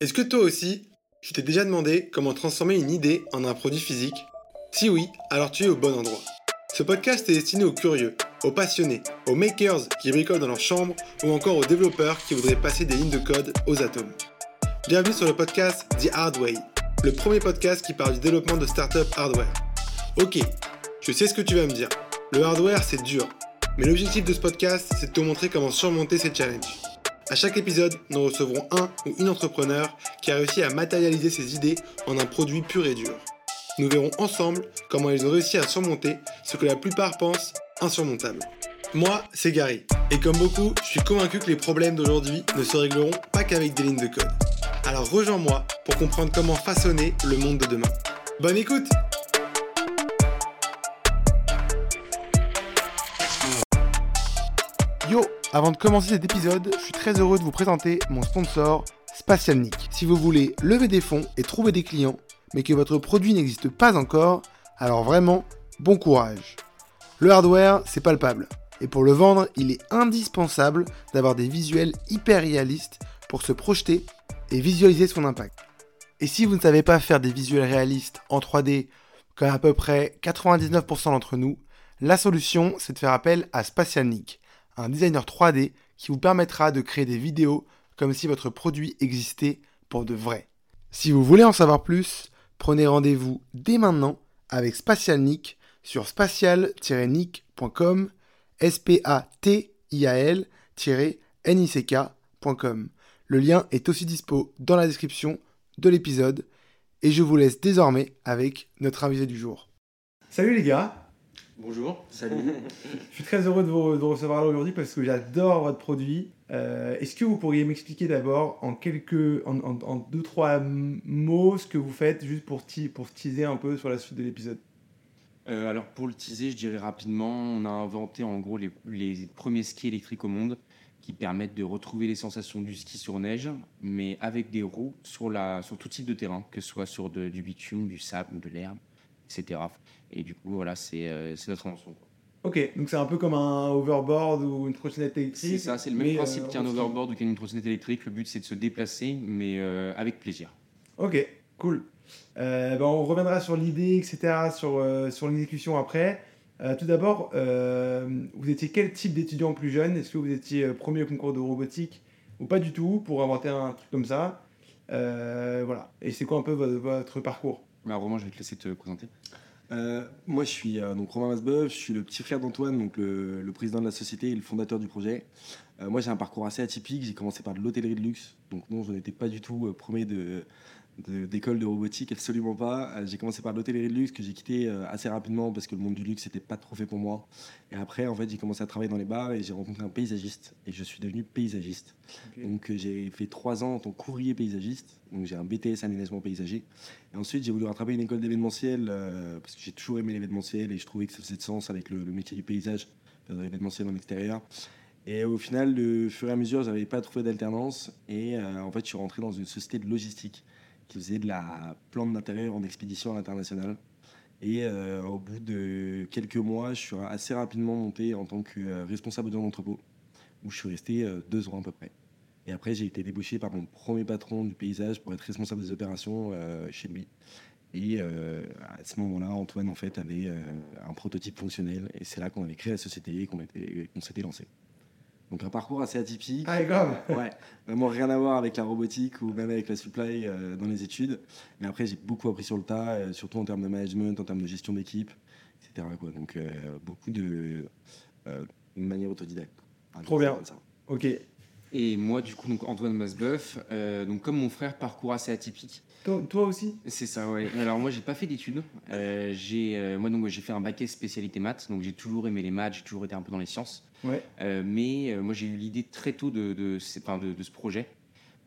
Est-ce que toi aussi, tu t'es déjà demandé comment transformer une idée en un produit physique? Si oui, alors tu es au bon endroit. Ce podcast est destiné aux curieux, aux passionnés, aux makers qui bricolent dans leur chambre ou encore aux développeurs qui voudraient passer des lignes de code aux atomes. Bienvenue sur le podcast The Hard Way, le premier podcast qui parle du développement de startup hardware. Ok, je sais ce que tu vas me dire. Le hardware, c'est dur. Mais l'objectif de ce podcast, c'est de te montrer comment surmonter ces challenges. À chaque épisode, nous recevrons un ou une entrepreneur qui a réussi à matérialiser ses idées en un produit pur et dur. Nous verrons ensemble comment ils ont réussi à surmonter ce que la plupart pensent insurmontable. Moi, c'est Gary, et comme beaucoup, je suis convaincu que les problèmes d'aujourd'hui ne se régleront pas qu'avec des lignes de code. Alors rejoins-moi pour comprendre comment façonner le monde de demain. Bonne écoute Yo Avant de commencer cet épisode, je suis très heureux de vous présenter mon sponsor, Spatialnik. Si vous voulez lever des fonds et trouver des clients, mais que votre produit n'existe pas encore, alors vraiment, bon courage. Le hardware, c'est palpable. Et pour le vendre, il est indispensable d'avoir des visuels hyper réalistes pour se projeter et visualiser son impact. Et si vous ne savez pas faire des visuels réalistes en 3D, comme à peu près 99% d'entre nous, la solution, c'est de faire appel à Spatialnik un designer 3D qui vous permettra de créer des vidéos comme si votre produit existait pour de vrai. Si vous voulez en savoir plus, prenez rendez-vous dès maintenant avec Spatialnik sur spatial-nick.com s p a t i a l n i kcom Le lien est aussi dispo dans la description de l'épisode et je vous laisse désormais avec notre invité du jour. Salut les gars Bonjour. Salut. Je suis très heureux de vous, recevoir aujourd'hui parce que j'adore votre produit. Euh, est-ce que vous pourriez m'expliquer d'abord en quelques, en, deux trois mots ce que vous faites juste pour, pour teaser un peu sur la suite de l'épisode? Euh, Alors pour le teaser, je dirais rapidement, on a inventé en gros les, les, premiers skis électriques au monde qui permettent de retrouver les sensations du ski sur neige, mais avec des roues sur, la, sur tout type de terrain, que ce soit sur du bitume, du sable, de l'herbe, etc. Et du coup, voilà, c'est euh, notre invention. Ok, donc c'est un peu comme un overboard ou une trottinette électrique. C'est ça, c'est le même principe euh, qu'un overboard ou qu'une trottinette électrique. Le but, c'est de se déplacer, mais euh, avec plaisir. Ok, cool. Ben, on reviendra sur l'idée, etc., sur, sur l'exécution après. tout d'abord, vous étiez quel type d'étudiant plus jeune? Est-ce que vous étiez premier au concours de robotique ou pas du tout pour inventer un truc comme ça? Voilà. Et c'est quoi un peu votre, votre parcours? Bah, Romain, je vais te laisser te présenter. Euh, moi, je suis euh, donc Romain Masbeuf, je suis le petit frère d'Antoine, le, président de la société et le fondateur du projet. Euh, moi, j'ai un parcours assez atypique. J'ai commencé par de l'hôtellerie de luxe, donc non, je n'étais pas du tout premier de, d'école de, robotique, absolument pas. Euh, j'ai commencé par l'hôtellerie de luxe que j'ai quitté euh, assez rapidement parce que le monde du luxe n'était pas trop fait pour moi. Et après, en fait, j'ai commencé à travailler dans les bars et j'ai rencontré un paysagiste et je suis devenu paysagiste. Donc, euh, j'ai fait trois ans en tant que courrier paysagiste. Donc, j'ai un BTS aménagement paysager. Et ensuite, j'ai voulu rattraper une école d'événementiel parce que j'ai toujours aimé l'événementiel et je trouvais que ça faisait de sens avec le, métier du paysage, faire de l'événementiel en extérieur. Et au final, de fur et à mesure, j'avais pas trouvé d'alternance et en fait, je suis rentré dans une société de logistique qui faisait de la plante d'intérieur en expédition à l'international. Et euh, au bout de quelques mois, je suis assez rapidement monté en tant que euh, responsable d'entrepôt, où je suis resté euh, deux ans à peu près. Et après, j'ai été débauché par mon premier patron du paysage pour être responsable des opérations chez lui. Et à ce moment-là, Antoine en fait avait un prototype fonctionnel, et c'est là qu'on avait créé la société et qu'on s'était lancé. Donc un parcours assez atypique. Ah, grave Ouais, vraiment rien à voir avec la robotique ou même avec la supply euh, dans les études. Mais après, j'ai beaucoup appris sur le tas, euh, surtout en termes de management, en termes de gestion d'équipe, etc. Quoi. Donc euh, beaucoup de manière autodidacte. Trop bien. Ok. Et moi, du coup, donc Antoine Masbeuf, donc comme mon frère, parcours assez atypique. Toi, aussi? C'est ça, ouais. Alors moi, j'ai pas fait d'études. j'ai, moi, donc, j'ai fait un bac spécialité maths, donc j'ai toujours aimé les maths, j'ai toujours été un peu dans les sciences. Ouais. Euh, mais euh, moi, j'ai eu l'idée très tôt de, de, de, de ce projet.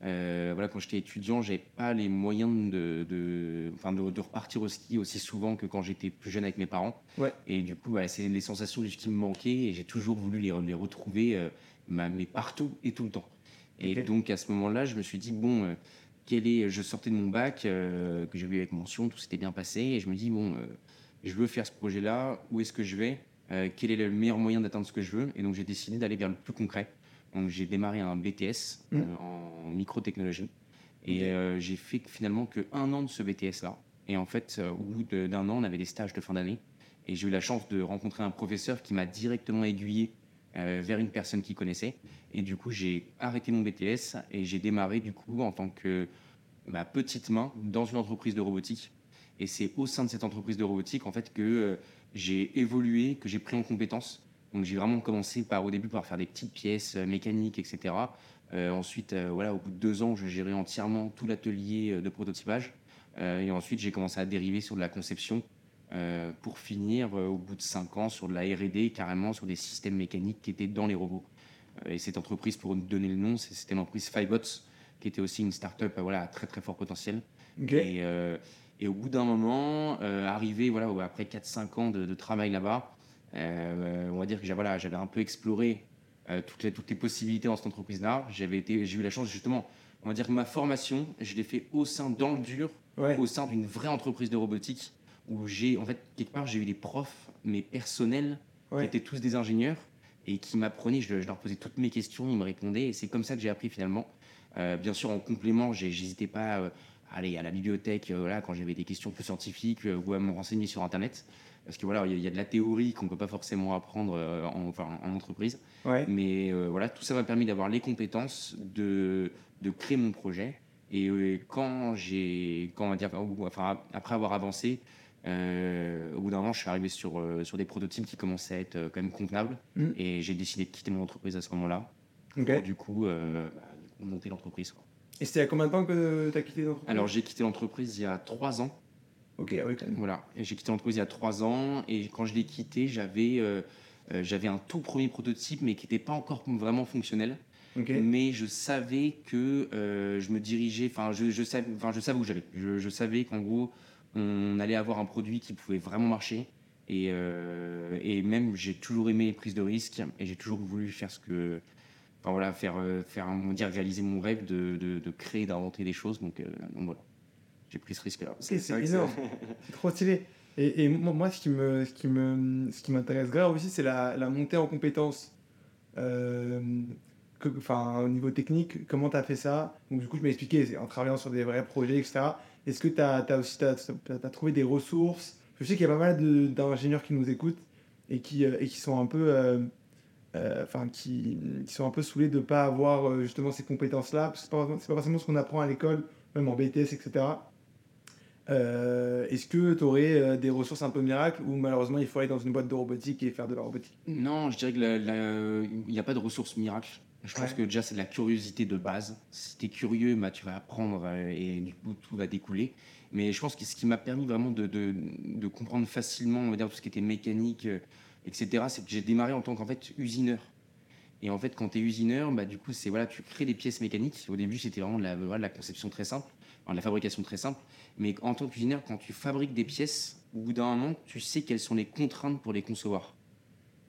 Euh, voilà, quand j'étais étudiant, j'avais pas les moyens de, de, enfin de, repartir au ski aussi souvent que quand j'étais plus jeune avec mes parents. Ouais. Et du coup, c'est les sensations du ski me manquaient et j'ai toujours voulu les, les retrouver, mais partout et tout le temps. Et donc à ce moment-là, je me suis dit bon, quel est, je sortais de mon bac que j'ai vu avec mention, tout s'était bien passé et je me dis bon, je veux faire ce projet-là, où est-ce que je vais? Euh, quel est le meilleur moyen d'atteindre ce que je veux? Et donc j'ai décidé d'aller vers le plus concret. Donc j'ai démarré un BTS mmh. euh, en microtechnologie. Et euh, j'ai fait finalement que un an de ce BTS-là. Et en fait, euh, au bout d'un an, on avait des stages de fin d'année. Et j'ai eu la chance de rencontrer un professeur qui m'a directement aiguillé vers une personne qu'il connaissait. Et du coup, j'ai arrêté mon BTS et j'ai démarré du coup en tant que ma petite main dans une entreprise de robotique. Et c'est au sein de cette entreprise de robotique en fait que j'ai évolué, que j'ai pris en compétences. Donc j'ai vraiment commencé par au début par faire des petites pièces euh, mécaniques, etc. Euh, ensuite, euh, voilà, au bout de deux ans, je gérais entièrement tout l'atelier de prototypage. Euh, et ensuite, j'ai commencé à dériver sur de la conception pour finir au bout de cinq ans sur de la R&D, carrément sur des systèmes mécaniques qui étaient dans les robots. Et cette entreprise, pour donner le nom, c'était l'entreprise Fivebots, qui était aussi une start-up voilà, à très très fort potentiel. Ok. Et, euh, et au bout d'un moment, euh, arrivé voilà, après 4-5 ans de, de travail là-bas, euh, on va dire que voilà, j'avais un peu exploré euh, toutes, les, toutes les possibilités dans cette entreprise-là. J'avais j'ai eu la chance justement, on va dire que ma formation, je l'ai fait au sein, dans le dur, Ouais. au sein d'une vraie entreprise de robotique où j'ai, en fait, quelque part, j'ai eu des profs, mais personnels, Ouais. qui étaient tous des ingénieurs et qui m'apprenaient, je, je leur posais toutes mes questions, ils me répondaient et c'est comme ça que j'ai appris finalement. Euh, bien sûr, en complément, j'hésitais pas euh, aller à la bibliothèque euh, voilà, quand j'avais des questions plus scientifiques euh, ou à me renseigner sur Internet. Parce que voilà, il y, a- il y a de la théorie qu'on peut pas forcément apprendre euh, en, enfin, en entreprise. Ouais. Mais euh, voilà, tout ça m'a permis d'avoir les compétences de, de créer mon projet. Et euh, quand j'ai, quand on va dire, ou- enfin, après avoir avancé, euh, au bout d'un moment, je suis arrivé sur, euh, sur des prototypes qui commençaient à être euh, quand même convenables. Mm. Et j'ai décidé de quitter mon entreprise à ce moment-là. Ok. Pour, du coup, bah, du coup, monter l'entreprise. Et c'était il y a combien de temps que tu as quitté l'entreprise? Alors, j'ai quitté l'entreprise il y a trois ans. Ok, ah oui, quand même. Voilà, Et j'ai quitté l'entreprise il y a trois ans et quand je l'ai quitté, j'avais euh, euh, j'avais un tout premier prototype mais qui n'était pas encore vraiment fonctionnel. Ok. Mais je savais que euh, je me dirigeais, enfin je, je, savais, je savais où j'allais. Je, je savais qu'en gros, on allait avoir un produit qui pouvait vraiment marcher. Et, euh, et même, j'ai toujours aimé les prises de risques et j'ai toujours voulu faire ce que. Enfin voilà, faire, euh, faire on va dire, réaliser mon rêve de, de, de créer, d'inventer des choses. Donc, euh, donc voilà, j'ai pris ce risque-là. C'est énorme. C'est trop stylé. Et, et moi, moi, ce qui me, ce qui me, ce qui m'intéresse grave aussi, c'est la, la montée en compétences. Euh, que- Enfin, au niveau technique, comment tu as fait ça? Donc, du coup, je m'ai expliqué, c'est en travaillant sur des vrais projets, etc. Est-ce que tu as, aussi trouvé des ressources? Je sais qu'il y a pas mal d'ingénieurs qui nous écoutent et qui, euh, et qui sont un peu. euh, euh, Enfin, qui, qui sont un peu saoulés de ne pas avoir euh, justement ces compétences-là, parce que c'est pas, c'est pas forcément ce qu'on apprend à l'école, même en BTS, etc. Euh, Est-ce que tu aurais des ressources un peu miracles ou malheureusement il faut aller dans une boîte de robotique et faire de la robotique? Non, je dirais qu'il n'y a pas de ressources miracles. Je pense Ouais. que déjà, c'est de la curiosité de base. Si tu es curieux, bah, tu vas apprendre et du coup, tout va découler. Mais je pense que ce qui m'a permis vraiment de, de- de comprendre facilement, on va dire, tout ce qui était mécanique, etc., c'est que j'ai démarré en tant qu'en fait usineur. Et en fait, quand tu es usineur, bah, du coup, c'est voilà, tu crées des pièces mécaniques. Au début, c'était vraiment de la, voilà, de la conception très simple, enfin, de la fabrication très simple. Mais en tant qu'usineur, quand tu fabriques des pièces, au bout d'un moment, tu sais quelles sont les contraintes pour les concevoir.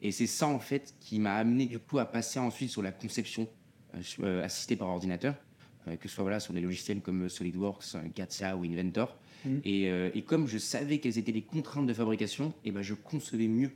Et c'est ça, en fait, qui m'a amené du coup à passer ensuite sur la conception euh, euh, assistée par ordinateur, euh, que ce soit voilà, sur des logiciels comme SolidWorks, CATIA ou Inventor. Mhm. Et, euh, et comme je savais quelles étaient les contraintes de fabrication, et ben, je concevais mieux.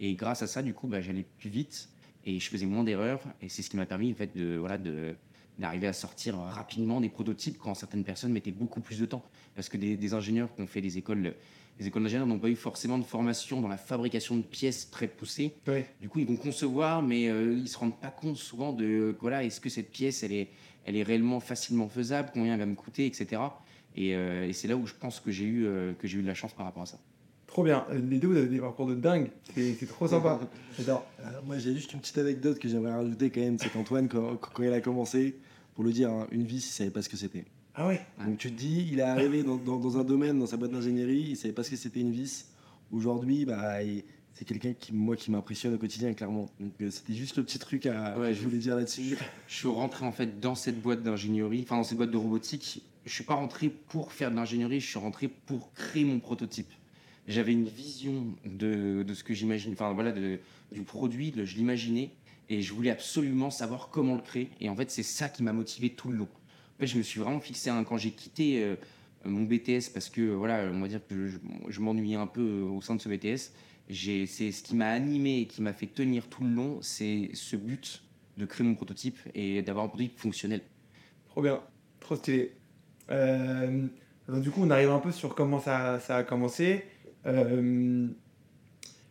Et grâce à ça, du coup, bah, j'allais plus vite et je faisais moins d'erreurs. Et c'est ce qui m'a permis, en fait, de, voilà, de, d'arriver à sortir rapidement des prototypes quand certaines personnes mettaient beaucoup plus de temps. Parce que des, des ingénieurs qui ont fait des écoles, des écoles d'ingénieurs n'ont pas eu forcément de formation dans la fabrication de pièces très poussée. Oui. Du coup, ils vont concevoir, mais euh, ils se rendent pas compte souvent de euh, voilà, est-ce que cette pièce, elle est, elle est réellement facilement faisable, combien elle va me coûter, etc. Et, euh, et c'est là où je pense que j'ai eu, euh, que j'ai eu de la chance par rapport à ça. Trop bien. Les deux, vous avez des parcours de dingue. C'est trop sympa. J'adore. Euh, moi, j'ai juste une petite anecdote que j'aimerais rajouter quand même. C'est qu'Antoine, quand, quand il a commencé, pour le dire, hein, une vis, il savait pas ce que c'était. Ah ouais? Donc tu te dis, il est arrivé dans, dans- dans un domaine, dans sa boîte d'ingénierie, il savait pas ce que c'était une vis. Aujourd'hui, bah, c'est quelqu'un qui, moi, qui m'impressionne au quotidien, clairement. Donc euh, c'était juste le petit truc à, Ouais, que je voulais dire là-dessus. Je suis rentré en fait dans cette boîte d'ingénierie, enfin dans cette boîte de robotique. Je suis pas rentré pour faire de l'ingénierie, je suis rentré pour créer mon prototype. J'avais une vision de, de ce que j'imagine, enfin voilà, du produit, je l'imaginais et je voulais absolument savoir comment le créer. Et en fait, c'est ça qui m'a motivé tout le long. En fait, je me suis vraiment fixé quand j'ai quitté euh, mon BTS parce que voilà, on va dire que je, m'ennuyais un peu euh, au sein de ce BTS. C'est ce qui m'a animé et qui m'a fait tenir tout le long, c'est ce but de créer mon prototype et d'avoir un prototype fonctionnel. Trop bien. Trop stylé. Euh, donc, du coup, on arrive un peu sur comment ça a commencé. Euh,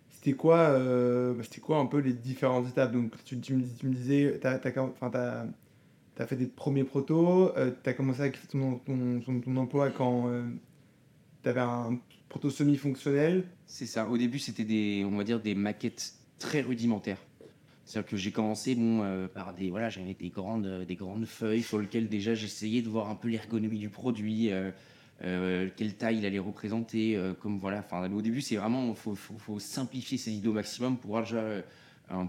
c'était quoi, euh, c'était quoi un peu les différentes étapes? Donc, tu, me, disais, tu as, fait des premiers protos, tu as commencé à quitter ton, ton, ton, emploi quand tu avais un proto semi-fonctionnel? C'est ça. Au début, c'était des, on va dire, des maquettes très rudimentaires. C'est-à-dire que j'ai commencé bon, euh, par des. Voilà, des grandes, euh, des grandes feuilles sur lesquelles déjà j'essayais de voir un peu l'ergonomie du produit, euh, quelle taille il allait représenter. comme voilà, enfin, au début, c'est vraiment. Il faut, faut, faut, simplifier ces idées au maximum pour, déjà,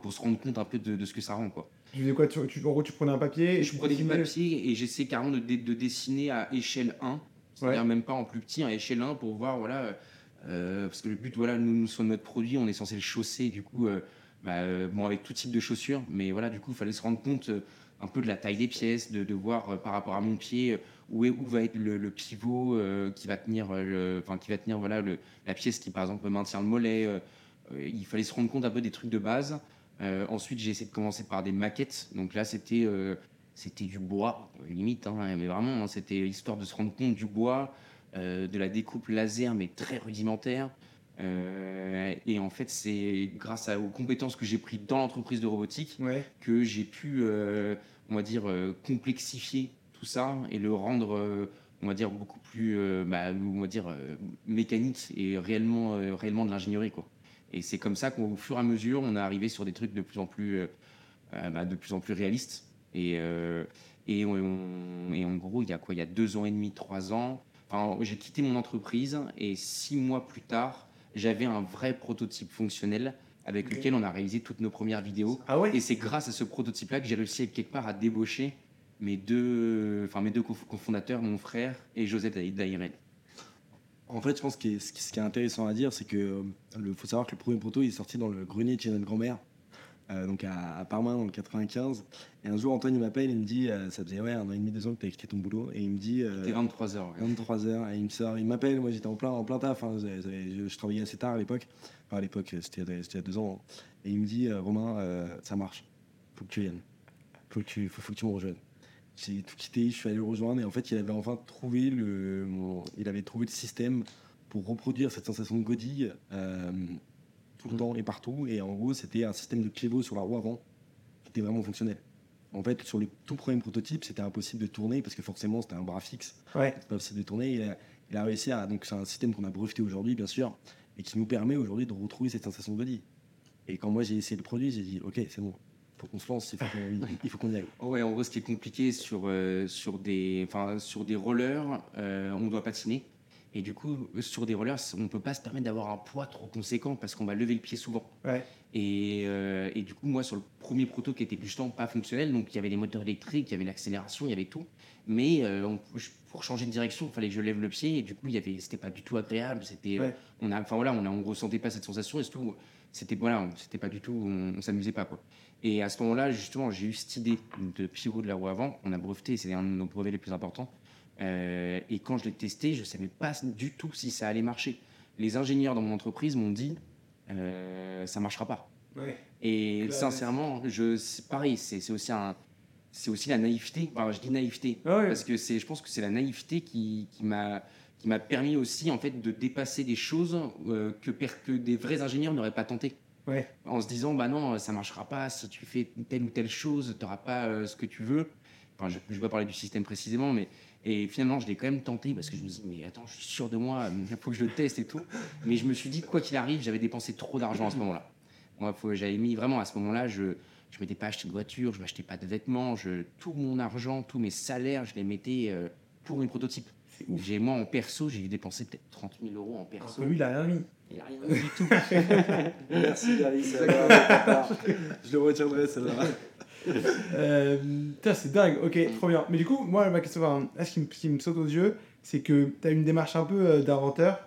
pour se rendre compte un peu de, ce que ça rend. Quoi. Tu faisais quoi tu, En gros, tu prenais un papier et Je prenais du papier et j'essayais carrément de, de, dessiner à échelle 1, c'est-à-dire même pas en plus petit, à échelle 1 pour voir. voilà parce que le but, voilà, nous, nous, sur notre produit, on est censé le chausser. Du coup, bah, euh, bon, avec tout type de chaussures, mais voilà, du coup, il fallait se rendre compte euh, un peu de la taille des pièces, de, de voir euh, par rapport à mon pied où, est, où va être le, pivot qui va tenir, enfin, qui va tenir voilà, le, la pièce qui, par exemple, maintient le mollet. il fallait se rendre compte un peu des trucs de base. ensuite, j'ai essayé de commencer par des maquettes. Donc là, c'était c'était du bois, limite, hein, mais vraiment, hein, c'était histoire de se rendre compte du bois, de la découpe laser, mais très rudimentaire. Euh, et en fait, c'est grâce aux compétences que j'ai prises dans l'entreprise de robotique que j'ai pu, euh, on va dire, euh, complexifier tout ça et le rendre, on va dire, beaucoup plus, bah, on va dire, mécanique et réellement, réellement de l'ingénierie, quoi. Et c'est comme ça qu'au fur et à mesure, on est arrivé sur des trucs de plus en plus, bah, de plus en plus réalistes. Et, et, et en gros, il y a quoi? Il y a deux ans et demi, trois ans. Enfin, j'ai quitté mon entreprise et six mois plus tard, j'avais un vrai prototype fonctionnel avec lequel on a réalisé toutes nos premières vidéos. Ah ouais? Et c'est grâce à ce prototype-là que j'ai réussi quelque part à débaucher mes deux, enfin mes deux cofondateurs, mon frère et Joseph Dairel. En fait, je pense que ce qui est intéressant à dire, c'est que euh, faut savoir que le premier proto est sorti dans le grenier de chez notre grand-mère. Euh, donc à, à, Parma dans le 95. Et un jour, Antoine il m'appelle, il me dit, euh, ça faisait ouais, un an et demi, deux ans que tu as quitté ton boulot. Et il me dit. C'était 23 heures. 23 heures. Et il me sort, il m'appelle, moi j'étais en plein, en plein taf. Hein, je, travaillais assez tard à l'époque. Enfin, à l'époque, c'était il y a deux ans. Et il me dit, euh, Romain, ça marche. Faut que tu viennes. Faut que tu, faut, faut que tu me rejoignes. J'ai tout quitté, je suis allé le rejoindre. Et en fait, il avait enfin trouvé le, il avait trouvé le système pour reproduire cette sensation de godille tout le temps et partout. Et en gros, c'était un système de pivot sur la roue avant qui était vraiment fonctionnel. En fait, sur les tout premiers prototypes, c'était impossible de tourner parce que forcément, c'était un bras fixe. Ouais. C'était pas possible de tourner. Il a, réussi à. Donc, c'est un système qu'on a breveté aujourd'hui, bien sûr, et qui nous permet aujourd'hui de retrouver cette sensation de body. Et quand moi, j'ai essayé le produit, j'ai dit, OK, c'est bon, faut qu'on se lance, il faut qu'on y aille. Ouais, en gros, ce qui est compliqué sur, euh, sur, des, sur des rollers, euh, on doit patiner. Et du coup, sur des rollers, on ne peut pas se permettre d'avoir un poids trop conséquent parce qu'on va lever le pied souvent. Et, euh, et, du coup, moi, sur le premier proto qui était justement pas fonctionnel, donc il y avait les moteurs électriques, il y avait l'accélération, il y avait tout. Mais euh, pour changer de direction, il fallait que je lève le pied. Et du coup, il y avait, c'était pas du tout agréable. C'était, on a, enfin voilà, on ne ressentait pas cette sensation. Et surtout, c'était voilà, c'était pas du tout, on, ne s'amusait pas quoi. Et à ce moment-là, justement, j'ai eu cette idée de pivot de la roue avant. On a breveté, c'est un de nos brevets les plus importants. Euh, et quand je l'ai testé, je ne savais pas du tout si ça allait marcher. Les ingénieurs dans mon entreprise m'ont dit euh, ça ne marchera pas. Et sincèrement, je, pareil, c'est, aussi un, c'est aussi la naïveté. Enfin, je dis naïveté parce que c'est, je pense que c'est la naïveté qui, qui m'a qui m'a permis aussi en fait de dépasser des choses euh, que, que des vrais ingénieurs n'auraient pas tenté. En se disant bah non, ça marchera pas si tu fais telle ou telle chose, tu n'auras pas ce que tu veux. Enfin, je ne vais pas parler du système précisément, mais et finalement, je l'ai quand même tenté parce que je me dis, mais attends, je suis sûr de moi, il faut que je le teste et tout. Mais je me suis dit, quoi qu'il arrive, j'avais dépensé trop d'argent à ce moment-là. Moi, j'avais mis vraiment à ce moment-là, je ne m'étais pas acheté de voiture, je m'achetais pas de vêtements, je, tout mon argent, tous mes salaires, je les mettais euh, pour une prototype. J'ai, moi, en perso, j'ai dépensé peut-être 30 000 euros en perso. lui, il a rien mis. Il a rien mis du tout. Merci, Gary. je le retiendrai, celle-là. euh, c'est dingue, ok, trop bien. Mais du coup, moi, ma question, ce qui me, saute aux yeux, c'est que tu as une démarche un peu euh, d'inventeur,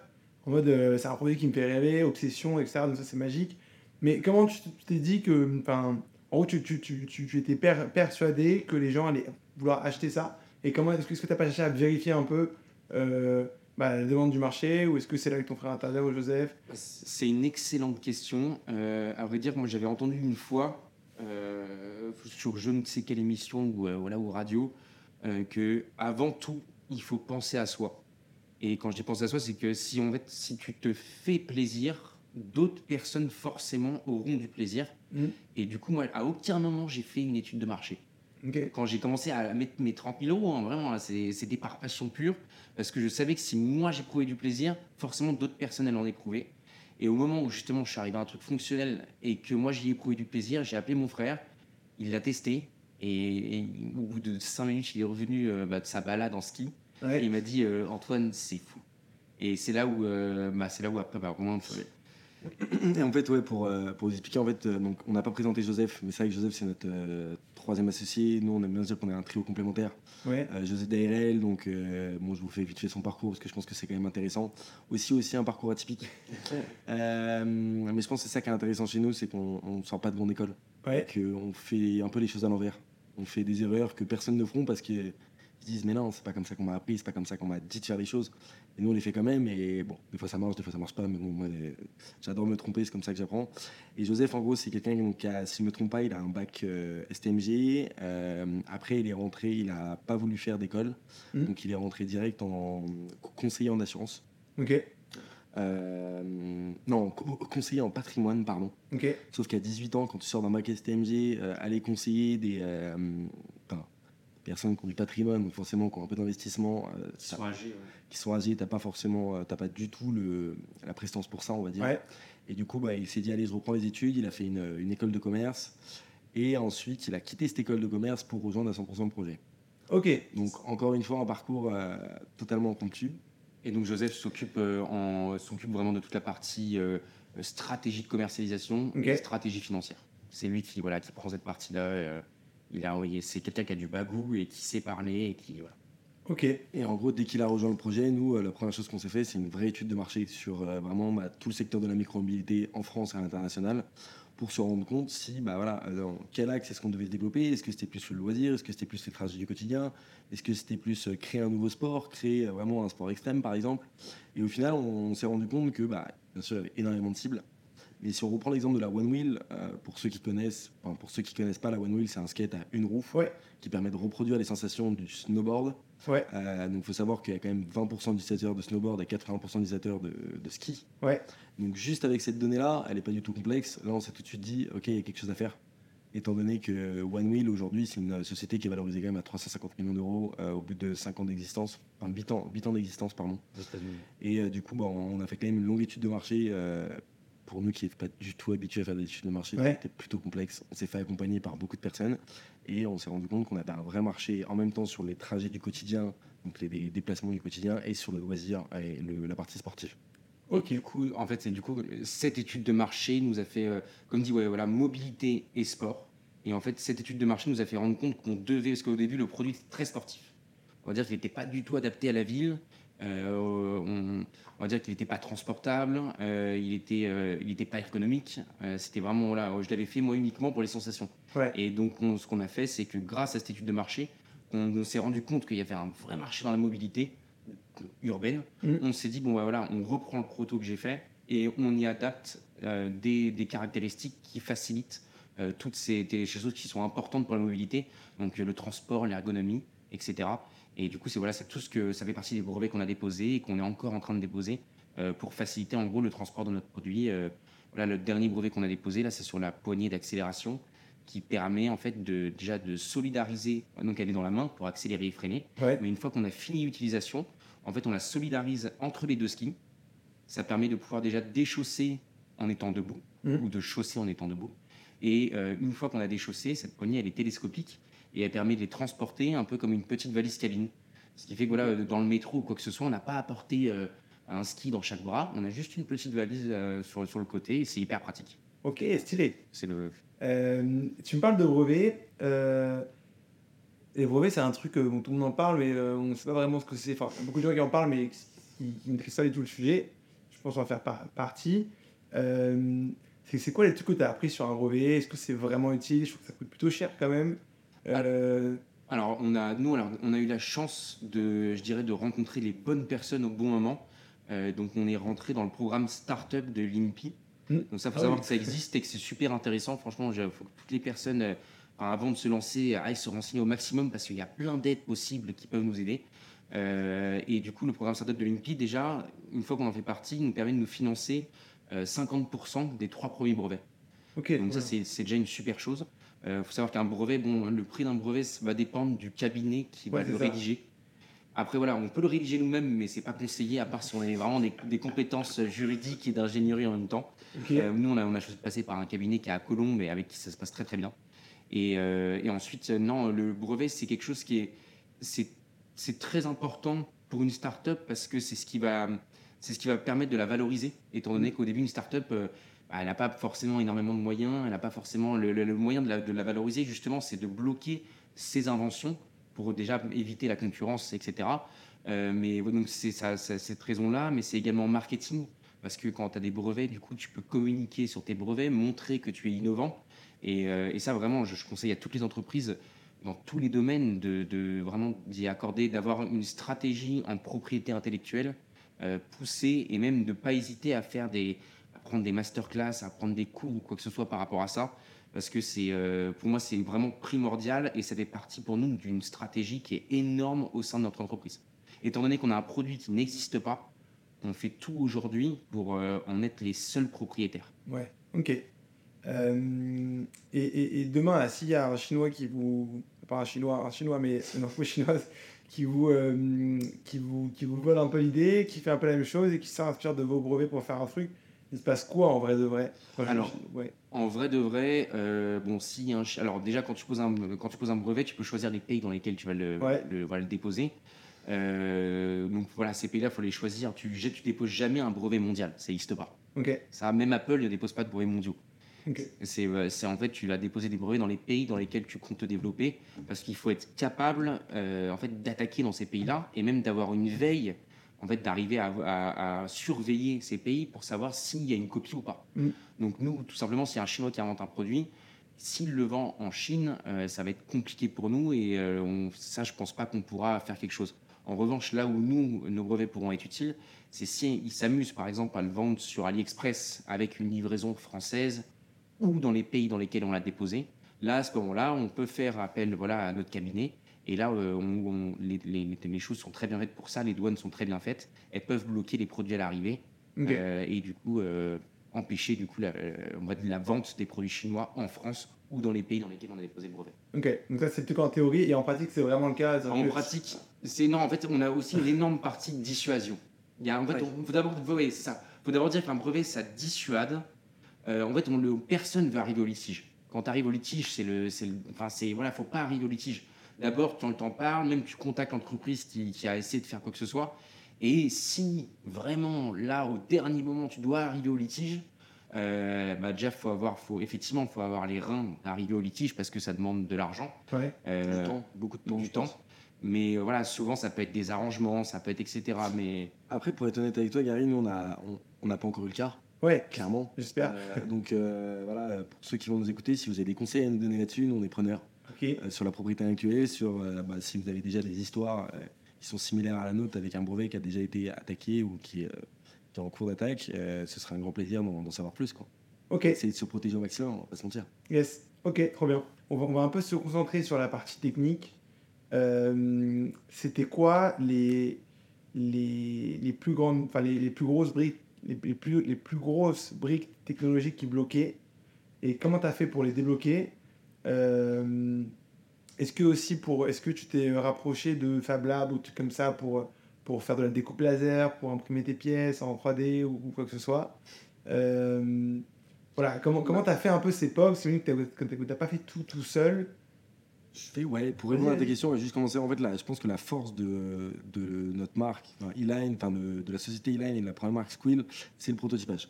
en mode euh, c'est un produit qui me fait rêver, obsession, etc. Donc ça, c'est magique. Mais comment tu t'es dit que, enfin, en gros, tu, tu, tu, tu étais persuadé que les gens allaient vouloir acheter ça Et comment est-ce que tu n'as pas cherché à vérifier un peu euh, bah, la demande du marché ou est-ce que c'est là que ton frère intervient ou Joseph? C'est une excellente question. à vrai dire, moi j'avais entendu une fois euh, sur je ne sais quelle émission ou, euh, voilà, ou radio, euh, que avant tout, il faut penser à soi. Et quand je dis penser à soi, c'est que si, en fait, si tu te fais plaisir, d'autres personnes forcément auront du plaisir. Mm. Et du coup, moi, à aucun moment, j'ai fait une étude de marché. Quand j'ai commencé à mettre mes 30 000 euros, hein, vraiment, c'est- c'était par passion pure, parce que je savais que si moi j'éprouvais du plaisir, forcément d'autres personnes elles en éprouvaient. Et au moment où justement je suis arrivé à un truc fonctionnel et que moi j'y ai éprouvé du plaisir, j'ai appelé mon frère, il l'a testé, et, et au bout de 5 minutes, il est revenu euh, bah, de sa balade en ski, et il m'a dit euh, Antoine, c'est fou. Et c'est là où, euh, bah, c'est là où après, bah, vraiment, Et en fait, ouais, pour, euh, pour vous expliquer, en fait, euh, donc, on n'a pas présenté Joseph, mais c'est vrai que Joseph, c'est notre euh, troisième associé. Nous, on aime bien dire qu'on est un trio complémentaire. Ouais. Joseph d'ARL, donc bon, je vous fais vite fait son parcours parce que je pense que c'est quand même intéressant. Aussi, aussi un parcours atypique. Mais je pense que c'est ça qui est intéressant chez nous, c'est qu'on ne sort pas de grande école. Ouais. Qu'on fait un peu les choses à l'envers. On fait des erreurs que personne ne feront parce qu'ils se disent mais non, c'est pas comme ça qu'on m'a appris, c'est pas comme ça qu'on m'a dit de faire les choses. Et nous on les fait quand même et bon, des fois ça marche, des fois ça marche pas, mais bon, moi j'adore me tromper, c'est comme ça que j'apprends. Et Joseph en gros c'est quelqu'un qui a, si je me trompe pas, il a un bac euh, STMG. Euh, après il est rentré, il a pas voulu faire d'école, Mhm. donc il est rentré direct en conseiller en assurance. Ok. Euh, non, co- conseiller en patrimoine, pardon. Ok. Sauf qu'à 18 ans, quand tu sors d'un bac STMG, euh, aller conseiller des euh, personnes qui ont du patrimoine, donc forcément qui ont un peu d'investissement, euh, t'as- sont âgés. ouais. qui sont t'as pas forcément, euh, t'as pas du tout le, la prestance pour ça, on va dire. Ouais. Et du coup, bah, il s'est dit allez, je reprends les études. Il a fait une, une école de commerce et ensuite il a quitté cette école de commerce pour rejoindre à 100% le projet. Ok. Donc encore une fois, un parcours euh, totalement impromptu. Et donc Joseph s'occupe euh, s'occupe vraiment de toute la partie euh, stratégie de commercialisation et stratégie financière. C'est lui qui voilà qui prend cette partie-là. euh, il a c'est quelqu'un qui a du bagou et qui sait parler et qui voilà. Ok. Et en gros, dès qu'il a rejoint le projet, nous, euh, la première chose qu'on s'est fait, c'est une vraie étude de marché sur euh, vraiment bah, tout le secteur de la micromobilité en France et à l'international pour se rendre compte si, bah voilà, dans quel axe est-ce qu'on devait se développer Est-ce que c'était plus le loisir? Est-ce que c'était plus les trajets du quotidien? Est-ce que c'était plus euh, créer un nouveau sport? Créer vraiment un sport extrême, par exemple? Et au final, on, on s'est rendu compte que, bah, bien sûr, il y avait énormément de cibles. Mais si on reprend l'exemple de la One Wheel, euh, pour ceux qui connaissent, enfin, pour ceux qui connaissent pas, la One Wheel, c'est un skate à une roue Ouais. qui permet de reproduire les sensations du snowboard. Ouais. Euh, donc il faut savoir qu'il y a quand même 20% d'utilisateurs de snowboard et 80% d'utilisateurs de, de ski. Ouais. Donc juste avec cette donnée-là, elle n'est pas du tout complexe. Là, on s'est tout de suite dit, ok, il y a quelque chose à faire. Étant donné que One Wheel, aujourd'hui, c'est une société qui est valorisée quand même à 350 millions d'euros euh, au bout de 5 ans d'existence, enfin 8 ans, 8 ans d'existence, pardon. Et euh, du coup, bah, on a fait quand même une longue étude de marché. Pour nous qui n'étions pas du tout habitués à faire des études de marché, Ouais. c'était plutôt complexe. On s'est fait accompagner par beaucoup de personnes et on s'est rendu compte qu'on avait un vrai marché en même temps sur les trajets du quotidien, donc les, les déplacements du quotidien, et sur le loisir et le- la partie sportive. Ok. Du coup, en fait, c'est du coup cette étude de marché nous a fait, euh, comme dit, ouais, voilà, mobilité et sport. Et en fait, cette étude de marché nous a fait rendre compte qu'on devait, parce qu'au début, le produit était très sportif. On va dire qu'il n'était pas du tout adapté à la ville. Euh, on, on va dire qu'il n'était pas transportable. euh, il était, euh, il était pas ergonomique. C'était vraiment voilà, je l'avais fait moi uniquement pour les sensations. Ouais. Et donc, on- ce qu'on a fait, c'est que grâce à cette étude de marché, on, s'est rendu compte qu'il y avait un vrai marché dans la mobilité urbaine. Mhm. On s'est dit, bon, bah, voilà, on reprend le proto que j'ai fait et on y adapte des, des caractéristiques qui facilitent toutes ces choses qui sont importantes pour la mobilité, donc le transport, l'ergonomie, etc. Et du coup, c'est voilà, c'est tout ce que ça fait partie des brevets qu'on a déposés et qu'on est encore en train de déposer euh, pour faciliter en gros le transport de notre produit. Euh, voilà, le dernier brevet qu'on a déposé là, c'est sur la poignée d'accélération qui permet en fait de déjà de solidariser, donc elle est dans la main pour accélérer et freiner. Ouais. Mais une fois qu'on a fini l'utilisation, en fait, on la solidarise entre les deux skis. Ça permet de pouvoir déjà déchausser en étant debout Mhm. ou de chausser en étant debout. Et euh, une fois qu'on a déchaussé, cette poignée, elle est télescopique et elle permet de les transporter un peu comme une petite valise cabine. Ce qui fait que voilà, euh, dans le métro ou quoi que ce soit, on n'a pas apporté euh, un ski dans chaque bras. On a juste une petite valise euh, sur, sur le côté et c'est hyper pratique. Ok, stylé. C'est le Euh, tu me parles de brevets. les brevets, c'est un truc dont tout le monde en parle, mais on ne sait pas vraiment ce que c'est. Enfin, il y a beaucoup de gens qui en parlent, mais qui ne maîtrisent pas du tout le sujet. Je pense en faire par- partie. C'est c'est quoi les trucs que tu as appris sur un brevet? Est-ce que c'est vraiment utile? Je trouve que ça coûte plutôt cher quand même. Euh, Alors, on a, nous, alors, on a eu la chance de, je dirais, de rencontrer les bonnes personnes au bon moment. Euh, donc, on est rentré dans le programme Startup de l'INPI. Mm. Donc, ça, faut Ah savoir oui. que ça existe et que c'est super intéressant. Franchement, il faut que toutes les personnes, euh, avant de se lancer, aillent se renseigner au maximum parce qu'il y a plein d'aides possibles qui peuvent nous aider. Et du coup, le programme Startup de l'INPI, déjà, une fois qu'on en fait partie, nous permet de nous financer euh, 50% des trois premiers brevets. Donc ça, c'est déjà une super chose. Il faut savoir qu'un brevet, bon, le prix d'un brevet ça va dépendre du cabinet qui va le ça. rédiger. Après, voilà, on peut le rédiger nous-mêmes, mais c'est pas conseillé, à part si on a vraiment des, des compétences juridiques et d'ingénierie en même temps. Euh, nous, on a, on a choisi de passer par un cabinet qui est à Colombes et avec qui ça se passe très très bien. Et, euh, et ensuite, euh, non, le brevet, c'est quelque chose qui est, c'est, c'est très important pour une start-up parce que c'est ce qui va, c'est ce qui va permettre de la valoriser, étant donné qu'au début, une start-up, euh, elle n'a pas forcément énormément de moyens, elle n'a pas forcément le, moyen de la, valoriser. Justement, c'est de bloquer ses inventions pour déjà éviter la concurrence, etc. Euh, mais donc c'est cette raison-là, mais c'est également marketing. Parce que quand tu as des brevets, du coup, tu peux communiquer sur tes brevets, montrer que tu es innovant. Et, euh, ça, vraiment, je, conseille à toutes les entreprises, dans tous les domaines, de, vraiment d'y accorder, d'avoir une stratégie en propriété intellectuelle euh, poussée et même de ne pas hésiter à faire des, prendre des masterclass, à prendre des cours ou quoi que ce soit par rapport à ça. Parce que c'est, euh, pour moi, c'est vraiment primordial et ça fait partie pour nous d'une stratégie qui est énorme au sein de notre entreprise. Étant donné qu'on a un produit qui n'existe pas, on fait tout aujourd'hui pour euh, en être les seuls propriétaires. Ouais, ok. Euh, et, demain, s'il y a un Chinois qui vous. Pas un Chinois, un Chinois, mais une entreprise chinoise qui vous, qui, vous, qui vous vole un peu l'idée, qui fait un peu la même chose et qui s'inspire de vos brevets pour faire un truc, il se passe quoi en vrai de vrai? Enfin, Alors, je- ouais. En vrai de vrai, euh, bon, si un ch- alors déjà quand tu poses un quand tu poses un brevet, tu peux choisir les pays dans lesquels tu vas le, Ouais. le- voilà, le déposer. Euh, donc voilà, ces pays-là, faut les choisir. Tu déposes jamais un brevet mondial, ça n'existe pas. Ok, Ça, même Apple ne dépose pas de brevets mondiaux. ok. C'est euh, c'est en fait, tu vas déposer des brevets dans les pays dans lesquels tu comptes te développer, parce qu'il faut être capable euh, en fait d'attaquer dans ces pays-là et même d'avoir une veille, en fait, d'arriver à, à- à surveiller ces pays pour savoir s'il y a une copie ou pas. Mm. Donc nous, tout simplement, si un Chinois qui invente un produit, s'il le vend en Chine, euh, ça va être compliqué pour nous et euh, on- ça, je pense pas qu'on pourra faire quelque chose. En revanche, là où nous, nos brevets pourront être utiles, c'est si ils s'amusent, par exemple, à le vendre sur AliExpress avec une livraison française ou dans les pays dans lesquels on l'a déposé. Là, à ce moment-là, on peut faire appel voilà, à notre cabinet. Et là, euh, on- on- les, les- les choses sont très bien faites pour ça, les douanes sont très bien faites. Elles peuvent bloquer les produits à l'arrivée euh, et du coup euh, empêcher du coup la, vente des produits chinois en France ou dans les pays dans lesquels on a déposé le brevet. Ok, donc ça c'est plutôt en théorie et en pratique c'est vraiment le cas. En que- pratique, c'est non. En fait, on a aussi une énorme partie de dissuasion. Il y a, en fait, Ouais. on- faut d'abord, ouais, c'est ça. Faut d'abord dire qu'un brevet, ça dissuade. Euh, en fait, on le, personne ne veut arriver au litige. Quand tu arrives au litige, c'est le, c'est enfin, c'est voilà, faut pas arriver au litige. D'abord, tu en t'en parles, même tu contactes l'entreprise qui, qui a essayé de faire quoi que ce soit. Et si vraiment là, au dernier moment, tu dois arriver au litige, euh, bah déjà, faut avoir, faut effectivement, faut avoir les reins d'arriver au litige parce que ça demande de l'argent. Ouais. Euh, Du temps, beaucoup de temps. du temps. Mais euh, voilà, souvent ça peut être des arrangements, ça peut être etc. Mais Après, pour être honnête avec toi, Gary, nous, on n'a on, on n'a pas encore eu le cas, Ouais, clairement. j'espère. Euh, donc euh, voilà, pour ceux qui vont nous écouter, si vous avez des conseils à nous donner là-dessus, nous, on est preneurs. Euh, sur la propriété intellectuelle, sur euh, bah, si vous avez déjà des histoires euh, qui sont similaires à la nôtre avec un brevet qui a déjà été attaqué ou qui, euh, qui est en cours d'attaque, euh, ce serait un grand plaisir d'en savoir plus. Quoi. Ok, Essayer de se protéger au maximum, on va pas se mentir. yes. Ok, trop bien. On va, on va un peu se concentrer sur la partie technique. Euh, C'était quoi les, les, les plus grandes, enfin les, les plus grosses briques, les, les plus, les plus grosses briques technologiques qui bloquaient et comment tu as fait pour les débloquer Est-ce que aussi pour, est-ce que tu t'es rapproché de Fab Lab ou trucs comme ça pour, pour faire de la découpe laser, pour imprimer tes pièces en 3D ou, ou quoi que ce soit? Euh, Voilà, comment comment t'as fait un peu ces POC C'est que t'as- que t'as pas fait tout tout seul. Je fais, ouais, pour répondre à ta question, on va juste commencer. En fait, là, je pense que la force de, de notre marque, enfin, E-Line, enfin, de, de la société E-Line et de la première marque Squill, c'est le prototypage.